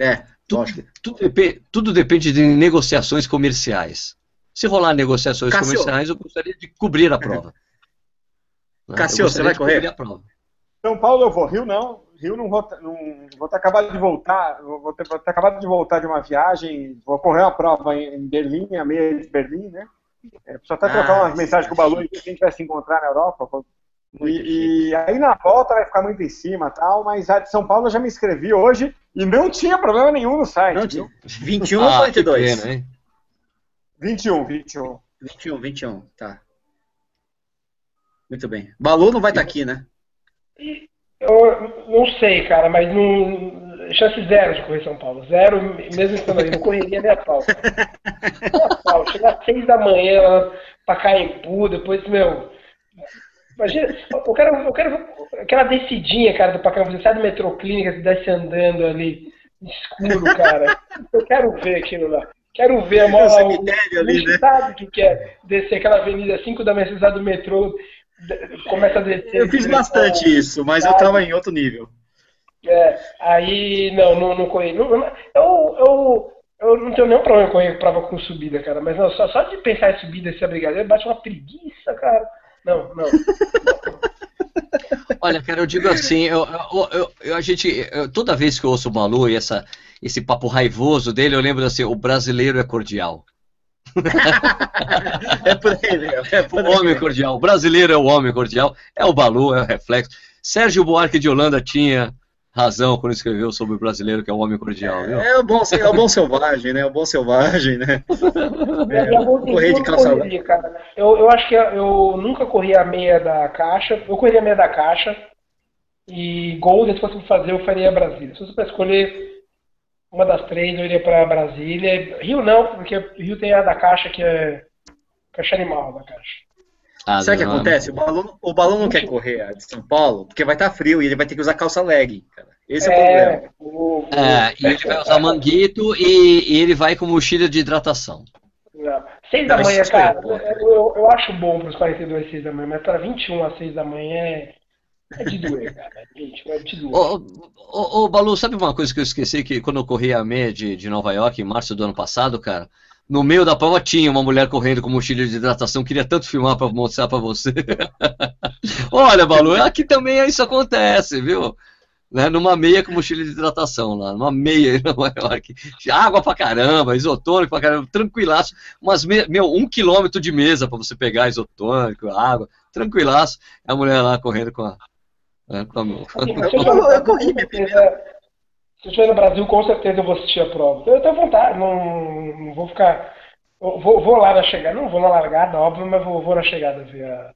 É, Tudo, tudo, depe- tudo depende de negociações comerciais. Se rolar negociações Cássio. comerciais, eu gostaria de cobrir a prova. Né? Gostaria você vai correr? cobrir a prova. São Paulo eu vou, Rio não. Rio não vou, não, vou ter acabado de voltar, vou ter, vou ter acabado de voltar de uma viagem, vou correr uma prova em, em Berlim, a meia de Berlim, né? É, preciso até Ah, trocar umas mensagens com o Balu e quem vai se encontrar na Europa. E, e aí na volta vai ficar muito em cima tal, mas a de São Paulo eu já me inscrevi hoje e não tinha problema nenhum no site. Não, viu? 21 ou Ah, que 42? pena, hein? 21, 21. 21, 21, tá. Muito bem. Balu não vai estar aqui, né? Eu não sei, cara, mas não. Chance zero de correr São Paulo. Zero, mesmo estando aí. Não correria nem a pau. Nem a pau. Chegar às seis da manhã pra Caimbu, depois, meu. Imagina, eu quero, eu quero aquela descidinha, cara, do Pacaembu. Você sai do metrô clínica, você desce andando ali, escuro, cara. Eu quero ver aquilo lá. Quero ver a O mola. cemitério ali, né? sabe o que que é descer aquela avenida 5 da manhã, você do metrô, começa a descer. Eu fiz bastante isso, mas eu tava em outro nível. É, aí, não, não, não corri. Não, eu, eu, eu não tenho nenhum problema em correr prova com subida, cara. Mas não, só, só de pensar em subida e ser brigadeiro, bate uma preguiça, cara. Não, não. Olha, cara, eu digo assim, eu, eu- eu- a gente, eu- toda vez que eu ouço o Balu e essa, esse papo raivoso dele, eu lembro assim, o brasileiro é cordial. É por aí, meu. É por O homem cordial. O brasileiro é o homem cordial. É o Balu, é o reflexo. Sérgio Buarque de Holanda tinha razão quando escreveu sobre o brasileiro, que é o homem cordial, viu? É o bom, é o bom selvagem, né? O bom selvagem, né? É, eu vou- correr de eu calça correria, cara. Eu, eu acho que eu nunca corri a meia da caixa. Eu corri a meia da caixa. E Golden, se fosse pra fazer, eu faria Brasília. Se fosse pra escolher uma das três, eu iria pra Brasília. Rio não, porque Rio tem a da caixa que é caixa animal da caixa. Ah, Sabe o que acontece? O balão, o balão não quer correr a de São Paulo porque vai estar frio e ele vai ter que usar calça leg, cara. Esse é, o problema. o- o- É, e ele vai usar manguito e, e ele vai com mochila de hidratação. Não. Seis da Não, manhã, é cara, eu, eu, eu acho bom pros 42 6 da manhã, mas pra 21 às 6 da manhã é, é de doer, cara. Gente, é de doer. Ô, ô, ô, Balu, sabe uma coisa que eu esqueci? Que quando eu corri a meia de, de Nova York, em março do ano passado, cara, no meio da prova tinha uma mulher correndo com mochila de hidratação. Queria tanto filmar pra mostrar pra você. Olha, Balu, aqui também isso acontece, viu? Né, numa meia com mochila de hidratação lá, numa meia em Nova York. Água pra caramba, isotônico pra caramba, tranquilaço. Umas me- meu, um quilômetro de mesa pra você pegar isotônico, água, tranquilaço. A mulher lá correndo com a. né, com a- Eu- corri minha certeza- Se eu estiver no Brasil, com certeza eu vou assistir a prova. Eu tenho vontade, não, não vou ficar. eu Vou, vou lá na chegada, não vou na largada, óbvio, mas vou, vou na chegada ver a.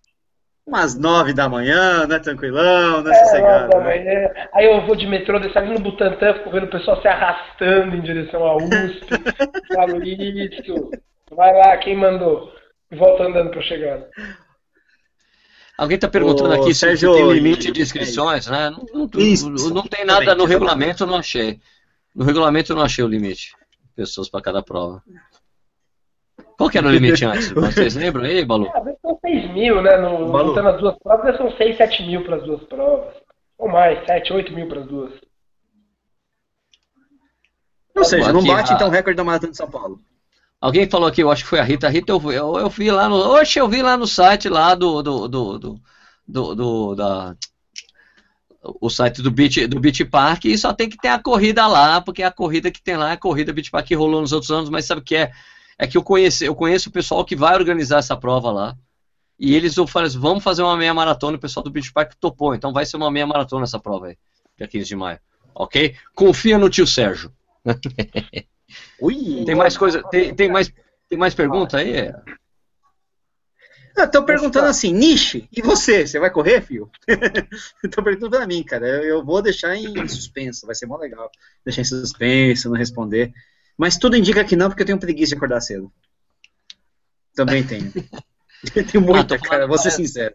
Umas nove da manhã, né? Tranquilão, né? É, Sossegado. né? Aí eu vou de metrô, desço ali no Butantã, fico vendo o pessoal se arrastando em direção à USP. Falo isso. Vai lá, quem mandou? Volta andando pra chegada. Alguém está perguntando Ô, aqui se- se, Sérgio, tem limite de inscrições, né? Não, não- Isso, não- tem nada no regulamento, eu não achei. No regulamento eu não achei o limite. Pessoas para cada prova. Qual que era o limite antes? Vocês lembram aí, Balu? Ah, deve ser 6 mil, né? No, Balu. as duas provas, uns 6, 7 mil para as duas provas. Ou mais, 7, 8 mil para as duas. Ou seja, não bate a- então o recorde da Maratona de São Paulo. Alguém falou aqui, eu acho que foi a Rita. A Rita, eu, eu, eu vi lá no. Oxe, eu vi lá no site lá do. do, do, do, do- do- da, o site do Beach, do Beach Park e só tem que ter a corrida lá, porque a corrida que tem lá é a corrida Beach Park que rolou nos outros anos, mas sabe o que é? É que eu conheço, eu conheço o pessoal que vai organizar essa prova lá. E eles falam assim, vamos fazer uma meia maratona, o pessoal do Beach Park topou, então vai ser uma meia maratona essa prova aí, dia 15 de maio. Ok? Confia no tio Sérgio. Ui! Tem mais coisa, tem, tem mais, tem mais pergunta aí? Estão perguntando assim, Nishi, e você? Você vai correr, filho? Estão perguntando pra mim, cara. Eu, eu vou deixar em suspenso, vai ser mó legal. Deixar em suspenso, não responder. Mas tudo indica que não, porque eu tenho preguiça de acordar cedo. Também tenho. tenho muita, Ah, cara, vou ser sincero.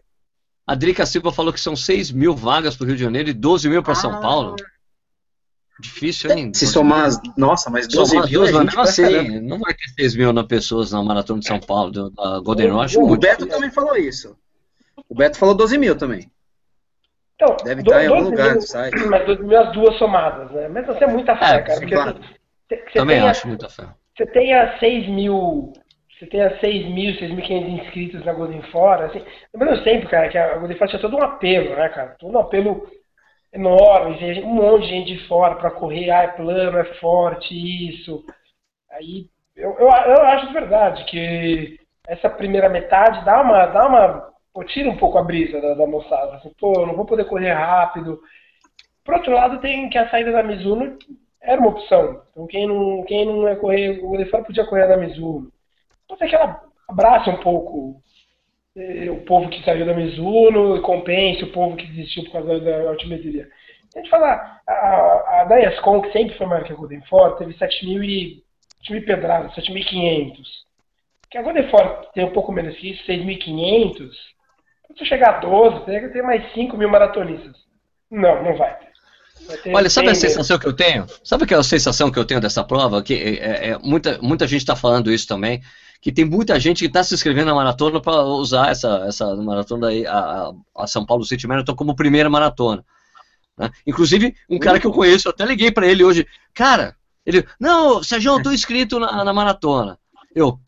A Drica Silva falou que são 6 mil vagas para o Rio de Janeiro e 12 mil para São Ah. Paulo. Difícil, hein? Se somar as. Nossa, mas 12 Somar mil duas, é mas assim, não vai ter 6 mil na pessoas na Maratona de São Paulo, do- da Golden Rush. O muito Beto difícil. também falou isso. O Beto falou 12 mil também. Então, Deve do- estar em algum 12 lugar mil, do site. Mas 12 mil as duas somadas, né? Mesmo assim é muita fé, É, cara. sim, Porque você- Também tenha- acho muita fé. você tenha 6 mil. Você tenha 6 mil, 6.500 inscritos na Golden Fora, assim. Lembrando sempre, cara, que a Golden Fora tinha todo um apelo, né, cara? Todo um apelo enorme, gente- um monte de gente de fora pra correr, ah, é plano, é forte, isso. Aí, eu, eu, eu acho de verdade que essa primeira metade dá uma. Dá uma pô, tira um pouco a brisa da, da moçada. Assim, pô, eu não vou poder correr rápido. Por outro lado, tem que a saída da Mizuno era uma opção. Então quem não, quem não ia correr, o Elefante podia correr na Mizuno. Pode ser que ela abrace um pouco eh, o povo que saiu da Mizuno e compense o povo que desistiu por causa da altimetria. A gente falar, a, a Dayascon, que sempre foi maior que a Golden Ford, teve 7.000 e 7.000 pedradas, 7.500. Que a Golden Ford tem um pouco menos que isso, 6.500. Se chegar a 12, teria que ter mais 5 mil maratonistas. Não, não vai ter. Olha, sabe a 100 mesmo. sensação que eu tenho? Sabe aquela sensação que eu tenho dessa prova? Que é, é- é- muita, muita gente está falando isso também, que tem muita gente que está se inscrevendo na maratona para usar essa, essa maratona aí, a, a- a São Paulo City Marathon como primeira maratona. né? Inclusive, um cara que eu conheço, eu até liguei para ele hoje, cara, ele, não, Sérgio, eu tô inscrito na, na maratona. Eu,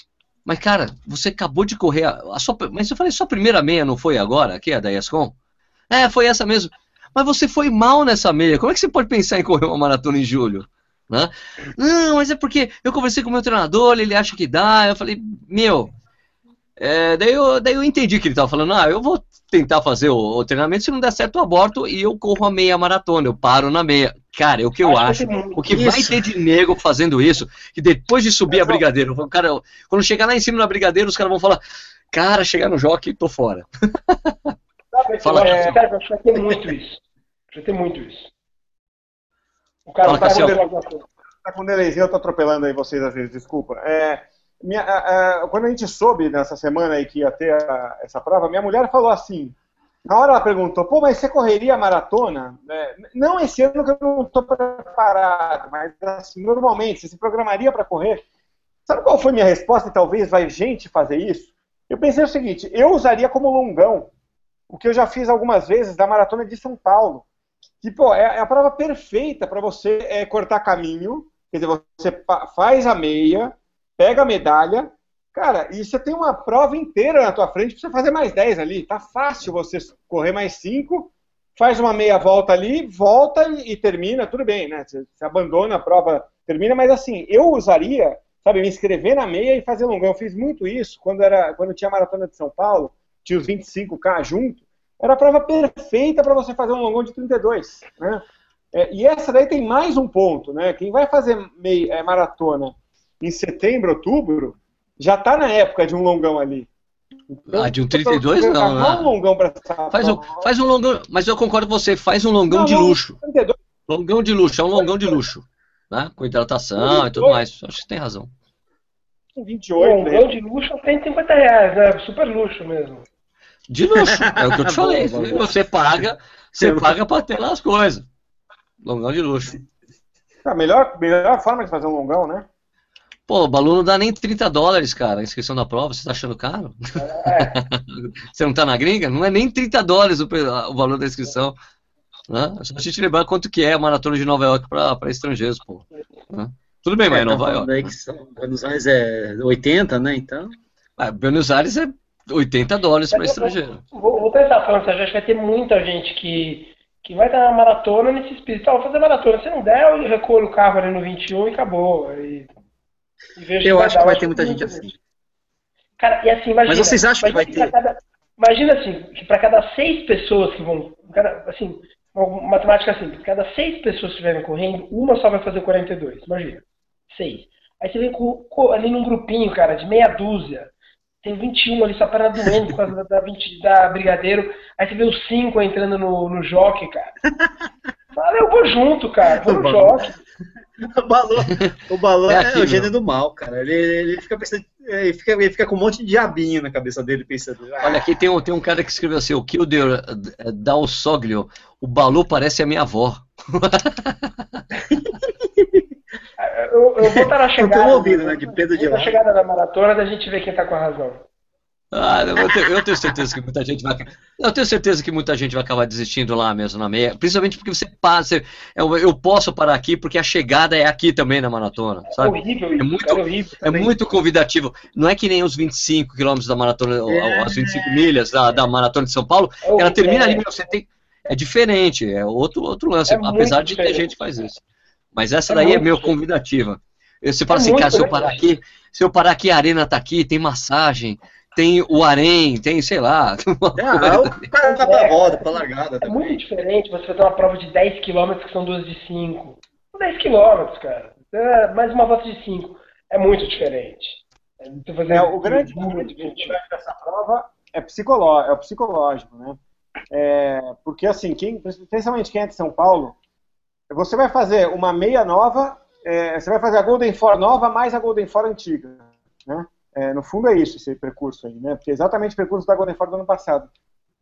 mas cara, você acabou de correr, a, a sua, mas eu falei, sua primeira meia não foi agora, aqui, a da ESCOM? É, foi essa mesmo. Mas você foi mal nessa meia. Como é que você pode pensar em correr uma maratona em julho? Né? Não, mas é porque eu conversei com o meu treinador, ele acha que dá. Eu falei, meu. é, daí, eu, daí eu entendi que ele estava falando, ah, eu vou tentar fazer o, o treinamento, se não der certo eu aborto e eu corro a meia maratona, eu paro na meia. Cara, é o que eu acho. Que O que vai Isso. ter de nego fazendo isso, que depois de subir a brigadeiro, o cara, quando chegar lá em cima na brigadeiro, os caras vão falar, cara, chegar no jockey, tô fora. Fala, Cassiano. cara, vai ter muito isso. Vai ter muito isso. O cara Fala, tá Cassiano. com Tá com delayzinho, eu tô atropelando aí vocês às vezes, desculpa. É, minha- a- a- quando a gente soube nessa semana aí que ia ter a- essa prova, minha mulher falou assim, na hora ela perguntou, pô, mas você correria a maratona? É, não esse ano que eu não tô preparado, mas assim, normalmente, você se programaria para correr? Sabe qual foi minha resposta e talvez vai gente fazer isso? Eu pensei o seguinte, eu usaria como longão, o que eu já fiz algumas vezes da maratona de São Paulo. Pô, é, a prova perfeita para você é, cortar caminho. Quer dizer, você faz a meia, pega a medalha, cara, e você tem uma prova inteira na tua frente para você fazer mais 10 ali. Tá fácil você correr mais 5, faz uma meia volta ali, volta e, e termina, tudo bem, né? Você, você abandona a prova, termina, mas assim, eu usaria, sabe, me inscrever na meia e fazer longão. Eu fiz muito isso quando, era, quando tinha a maratona de São Paulo, tinha os 25K junto. Era a prova perfeita para você fazer um longão de 32, né? É, e essa daí tem mais um ponto, né? Quem vai fazer meia, é, maratona em setembro, outubro, já está na época de um longão ali. Então, Ah, de um 32 não, programar né? um longão para essa Faz um, prova. faz um longão, mas eu concordo com você, faz um longão Não, de não, luxo. 32, Longão de luxo, é um longão de luxo. Né? Com hidratação e tudo mais. Acho que você tem razão. com Um 28, né? longão de luxo tem 150 reais, né? Super luxo mesmo. De luxo, é o que eu te falei. Boa, boa, boa. Você paga, você paga pra ter lá as coisas. Longão de luxo. A melhor, melhor forma de fazer um longão, né? Pô, o Balu não dá nem 30 dólares, cara, a inscrição da prova. Você tá achando caro? É, Você não tá na gringa? Não é nem 30 dólares o, o valor da inscrição. Né? É só a gente lembrar quanto que é a maratona de Nova York pra, pra estrangeiros, pô. Né? Tudo bem, mas é É, tão Nova York. que são, Buenos Aires é 80, né? Então. Ah, Buenos Aires é 80 dólares para estrangeiro. Vou, vou pensar falando, Sérgio, acho que vai ter muita gente que, que vai dar uma maratona nesse espírito. Ah, vou fazer maratona. Se não der, eu recolho o carro ali no 21 e acabou. E vejo Eu acho que vai ter muita gente assim. Cara, e assim, imagina. Mas vocês acham que vai ter? cada- imagina assim, que para cada seis pessoas que vão. cada- assim, uma matemática assim, pra cada seis pessoas que estiverem correndo, uma só vai fazer 42. Imagina. Seis. Aí você vem com, com- ali num grupinho, cara, de meia dúzia. Tem 21 ali, só perna doendo por causa da, da, 20 da Brigadeiro. Aí você vê os 5 entrando no, no jockey, cara. Fala, eu vou junto, cara. Vou no jockey. O balão, o balão É é, aquilo. o gênio do mal, cara. Ele, ele fica pensando é, ele, fica, ele fica com um monte de diabinho na cabeça dele pensando. "Ah, Olha, aqui tem um, tem um cara que escreveu assim, o Kilder eh, Dal Soglio, o Balu parece a minha avó. Eu, eu vou estar na chegada. tem ouvido, né? De Pedro de Na chegada da maratona da gente vê quem tá com a razão. Ah, eu tenho, eu tenho certeza que muita gente vai. Eu tenho certeza que muita gente vai acabar desistindo lá mesmo na meia. Principalmente porque você passa. Eu, eu posso parar aqui porque a chegada é aqui também na maratona, É sabe? horrível isso, É muito- cara, horrível. É muito convidativo. Não é que nem os 25 quilômetros da maratona, ou É. as 25 milhas da, da maratona de São Paulo, É ela termina é- ali, você tem. É diferente, é outro, outro lance, É apesar de ter diferente. gente que faz isso. Mas essa É daí é meio convidativa. Eu- Você fala É assim, cara, se eu parar aqui, se eu parar aqui, a arena tá aqui, tem massagem, tem o harém, tem, sei lá. uma Ah, coisa. o cara tá pra roda, pra largada É também. muito diferente você fazer uma prova de 10 km que são duas de 5. 10 km, cara. É, mais uma volta de 5. É muito diferente. É, É, o grande, o muito grande diferente. dificuldade dessa prova é, psicoló é o psicológico, né? É, porque assim, quem, principalmente quem é de São Paulo, você vai fazer uma meia nova, é, você vai fazer a Golden Four nova mais a Golden Four antiga, né? É, no fundo é isso, esse percurso aí, né? Porque é exatamente o percurso da Golden Four do ano passado.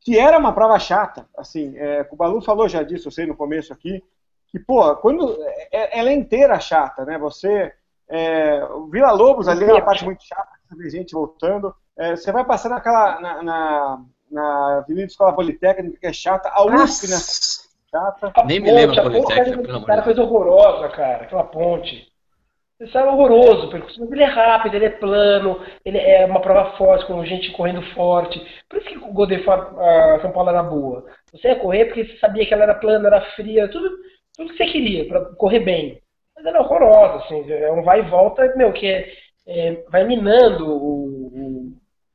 Que era uma prova chata, assim, é, o Balu falou já disso, eu sei, no começo aqui, que, pô, quando, é- ela é inteira chata, né? Você, é, Vila Lobos ali é uma parte muito chata, vê gente voltando, é, você vai passando naquela, na, na, na Avenida Escola Politécnica, que é chata, a USP, né? Chata. A Nem me lembro a da Politécnica, pelo amor cara de coisa horrorosa, cara, aquela ponte. Isso é horroroso, mas ele é rápido, ele é plano, ele é uma prova forte, com gente correndo forte. Por isso que o Four, ah, São Paulo era boa. Você ia correr porque você sabia que ela era plana, era fria, tudo, tudo que você queria para correr bem. Mas ela é horrorosa, assim, é um vai e volta, meu, que é, é, vai minando o,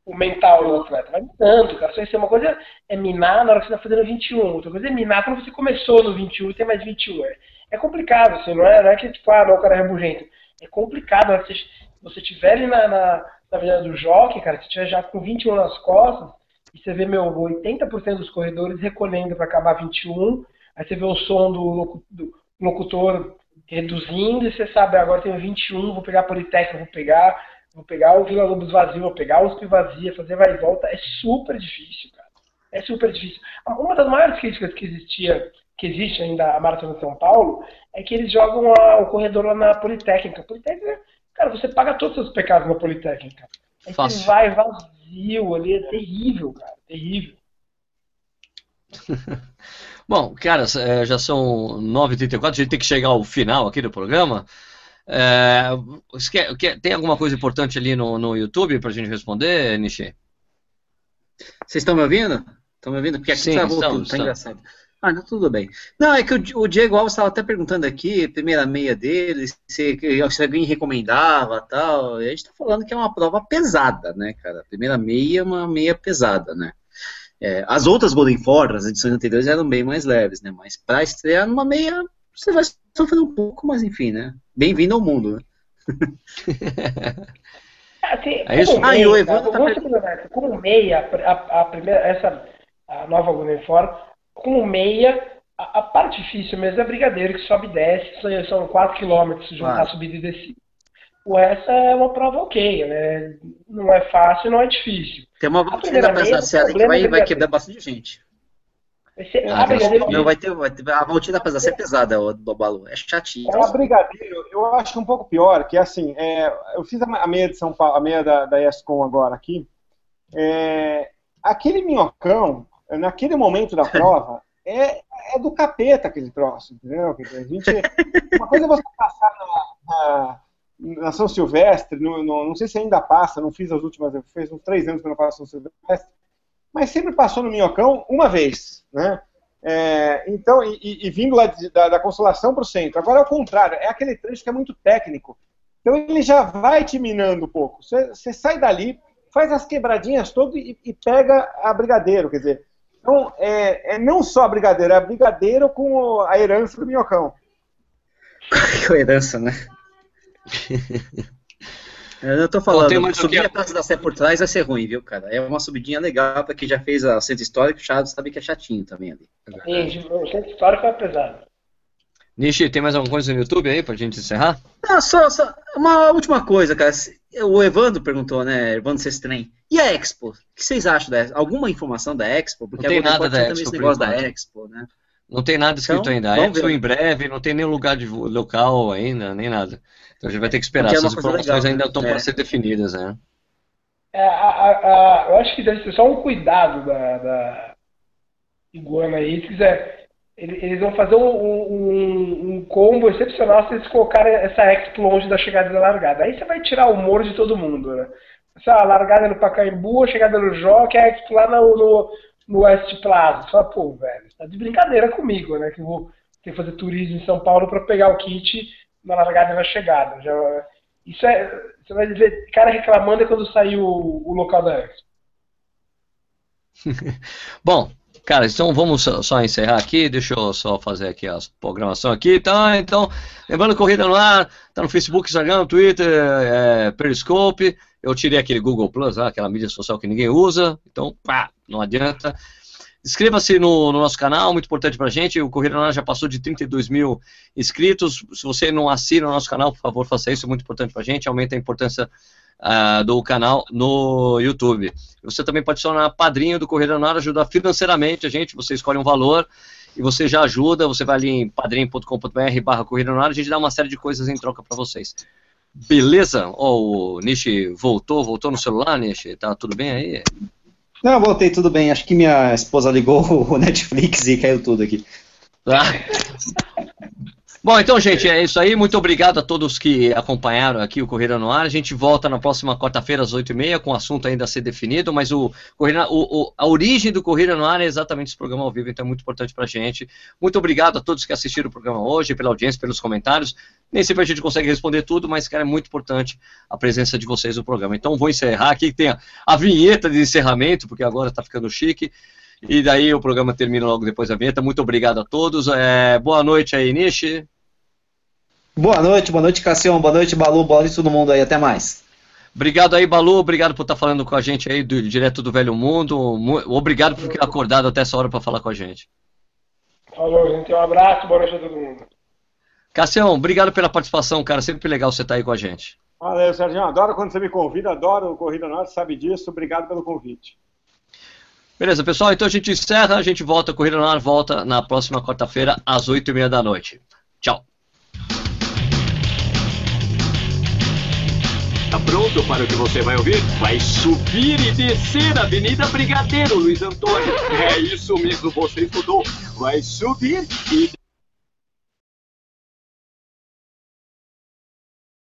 o, mental do atleta, vai minando, cara. Só isso é uma coisa é minar na hora que você está fazendo 21, outra coisa é minar quando você começou no 21 e tem mais 21. É, é complicado, assim, não é, não é que tipo, ah, não, o cara é rabugento. É complicado, na hora que você, estiver ali na, na, na avenida do Jockey, cara, se estiver já com 21 nas costas, e você vê, meu, 80% dos corredores recolhendo para acabar 21, aí você vê o som do, do locutor reduzindo, e você sabe, agora tem 21, vou pegar a Politécnica, vou pegar, vou pegar o Vila Lobos vazio, vou pegar o USP vazia, fazer vai e volta, é super difícil, cara. É super difícil. Uma das maiores críticas que existia, que existe ainda a Maratona de São Paulo, é que eles jogam a- o corredor lá na Politécnica. A Politécnica, cara, você paga todos os seus pecados na Politécnica. Aí Fácil. você vai vazio ali, é terrível, cara, terrível. Bom, cara, é, já são 9h34, a gente tem que chegar ao final aqui do programa. É, quer- quer- tem alguma coisa importante ali no, no YouTube pra gente responder, Nishi? Vocês estão me ouvindo? Estão me ouvindo? Porque aqui Sim, travou estamos, tudo, tá estamos. engraçado. Ah, não, tudo bem. Não, é que o, o Diego Alves estava até perguntando aqui, primeira meia dele, se, se alguém recomendava tal. E a gente está falando que é uma prova pesada, né, cara? A primeira meia é uma meia pesada, né? É, as outras Golden Four, as edições anteriores, eram bem mais leves, né? Mas para estrear numa meia, você vai sofrer um pouco, mas enfim, né? Bem-vindo ao mundo, né? Assim, É isso? como Ah, e o meia, Evandro tá honestos, como meia, a, a primeira, essa, a nova Four, como meia, a, a parte difícil mesmo é brigadeiro, que sobe e desce, são- são 4 km juntar Claro. subida e descida. O resto é uma prova ok, né? Não é fácil, não é difícil. Tem uma A voltinha primeira da meia, Praça o Serra que vai, é vai quebrar bastante gente. Ser, Ah, a brigadeiro. Não, vai ter, vai ter, a voltinha da Praça Serra é pesada, o do Balu. É chatinho. A Brigadeiro, eu acho um pouco pior, que assim, é, eu fiz a meia de São Paulo, a meia da, da ESCOM agora aqui. É, aquele minhocão, naquele momento da prova, é, é do capeta aquele troço, entendeu? A gente, uma coisa é você passar na, na, na São Silvestre, no, no- não sei se ainda passa, não fiz as últimas, fez uns três anos que eu não faço São Silvestre, mas sempre passou no minhocão uma vez, né? É, então, e, e- e vindo lá de- da, da Consolação para o centro. Agora é o contrário, é aquele trecho que é muito técnico. Então ele já vai te minando um pouco. Você, sai dali, faz as quebradinhas todas e, e pega a Brigadeiro. Quer dizer, então, é, é não só a Brigadeiro, é a Brigadeiro com a herança do minhocão. Que herança, né? Eu tô falando, subir quê? a Praça da Sé por trás vai ser ruim, viu, cara? É uma subidinha legal pra quem já fez a centro histórico, o Chaves sabe que é chatinho também ali. Gente, o centro histórico é pesado. Nishi, tem mais alguma coisa no YouTube aí pra gente encerrar? Não, só, só uma última coisa, cara. o Evandro perguntou, né? Evandro Sestrem. E a Expo? O que vocês acham dessa? Alguma informação da Expo? Porque não tem nada da Expo. Esse negócio da Expo, né? Não tem nada escrito então, ainda. A Expo ver. em breve, não tem nenhum lugar de local ainda, nem nada. Então a gente vai ter que esperar. É Essas informações legal, ainda né? estão é. para ser definidas, né? É, a, a, a, eu acho que deve ser só um cuidado da, da Iguana aí. Se quiser, eles vão fazer um, um, um, combo excepcional se eles colocarem essa Expo longe da chegada da largada. Aí você vai tirar o humor de todo mundo, né? Essa largada no Pacaembu, a chegada no Jockey, a Expo lá no, no, no West Plaza. Você fala, pô, velho, tá de brincadeira comigo, né? Que eu vou ter que fazer turismo em São Paulo para pegar o kit na largada e na chegada. Já, isso é. Você vai ver cara reclamando é quando sair o, o local da Expo. Bom, Cara, então vamos só, encerrar aqui, deixa eu só fazer aqui a programação aqui, tá? Então, lembrando, Corrida no Ar, tá no Facebook, Instagram, Twitter, é, Periscope, eu tirei aquele Google Plus, aquela mídia social que ninguém usa, então, pá, não adianta. Inscreva-se no, no, nosso canal, muito importante pra gente, o Corrida no Ar já passou de 32 mil inscritos, se você não assina o nosso canal, por favor, faça isso, é muito importante pra gente, aumenta a importância uh, do canal no YouTube. Você também pode se tornar padrinho do Correio da ajudar financeiramente a gente, você escolhe um valor e você já ajuda, você vai ali em padrinho.com.br barra Correio a gente dá uma série de coisas em troca para vocês. Beleza? Oh, o Nishi voltou, voltou no celular, Nishi? Tá tudo bem aí? Não, voltei tudo bem. Acho que minha esposa ligou o Netflix e caiu tudo aqui. Ah. Bom, então, gente, é isso aí. Muito obrigado a todos que acompanharam aqui o Corrida no Ar. A gente volta na próxima quarta-feira, às 8h30, com o assunto ainda a ser definido, mas o, o, o, a origem do Corrida no Ar é exatamente esse programa ao vivo, então é muito importante pra gente. Muito obrigado a todos que assistiram o programa hoje, pela audiência, pelos comentários. Nem sempre a gente consegue responder tudo, mas, cara, é muito importante a presença de vocês no programa. Então, vou encerrar aqui, tem a, a vinheta de encerramento, porque agora está ficando chique. E daí o programa termina logo depois da vinheta. Muito obrigado a todos. É, boa noite aí, Nishi. Boa noite, boa noite, Cassião, boa noite, Balu, boa noite todo mundo aí, até mais. Obrigado aí, Balu, obrigado por estar falando com a gente aí, do, direto do Velho Mundo. Obrigado por ter acordado até essa hora para falar com a gente. Falou, gente, um abraço, boa noite a todo mundo. Cassião, obrigado pela participação, cara, sempre legal você estar aí com a gente. Valeu, Sérgio, adoro quando você me convida, adoro Corrida Norte, sabe disso, obrigado pelo convite. Beleza, pessoal, então a gente encerra, a gente volta, Corrida no Ar volta na próxima quarta-feira, às oito e meia da noite. Tchau. Tá pronto para o que você vai ouvir? Vai subir e descer a Avenida Brigadeiro, Luiz Antônio. É isso mesmo, você estudou. Vai subir e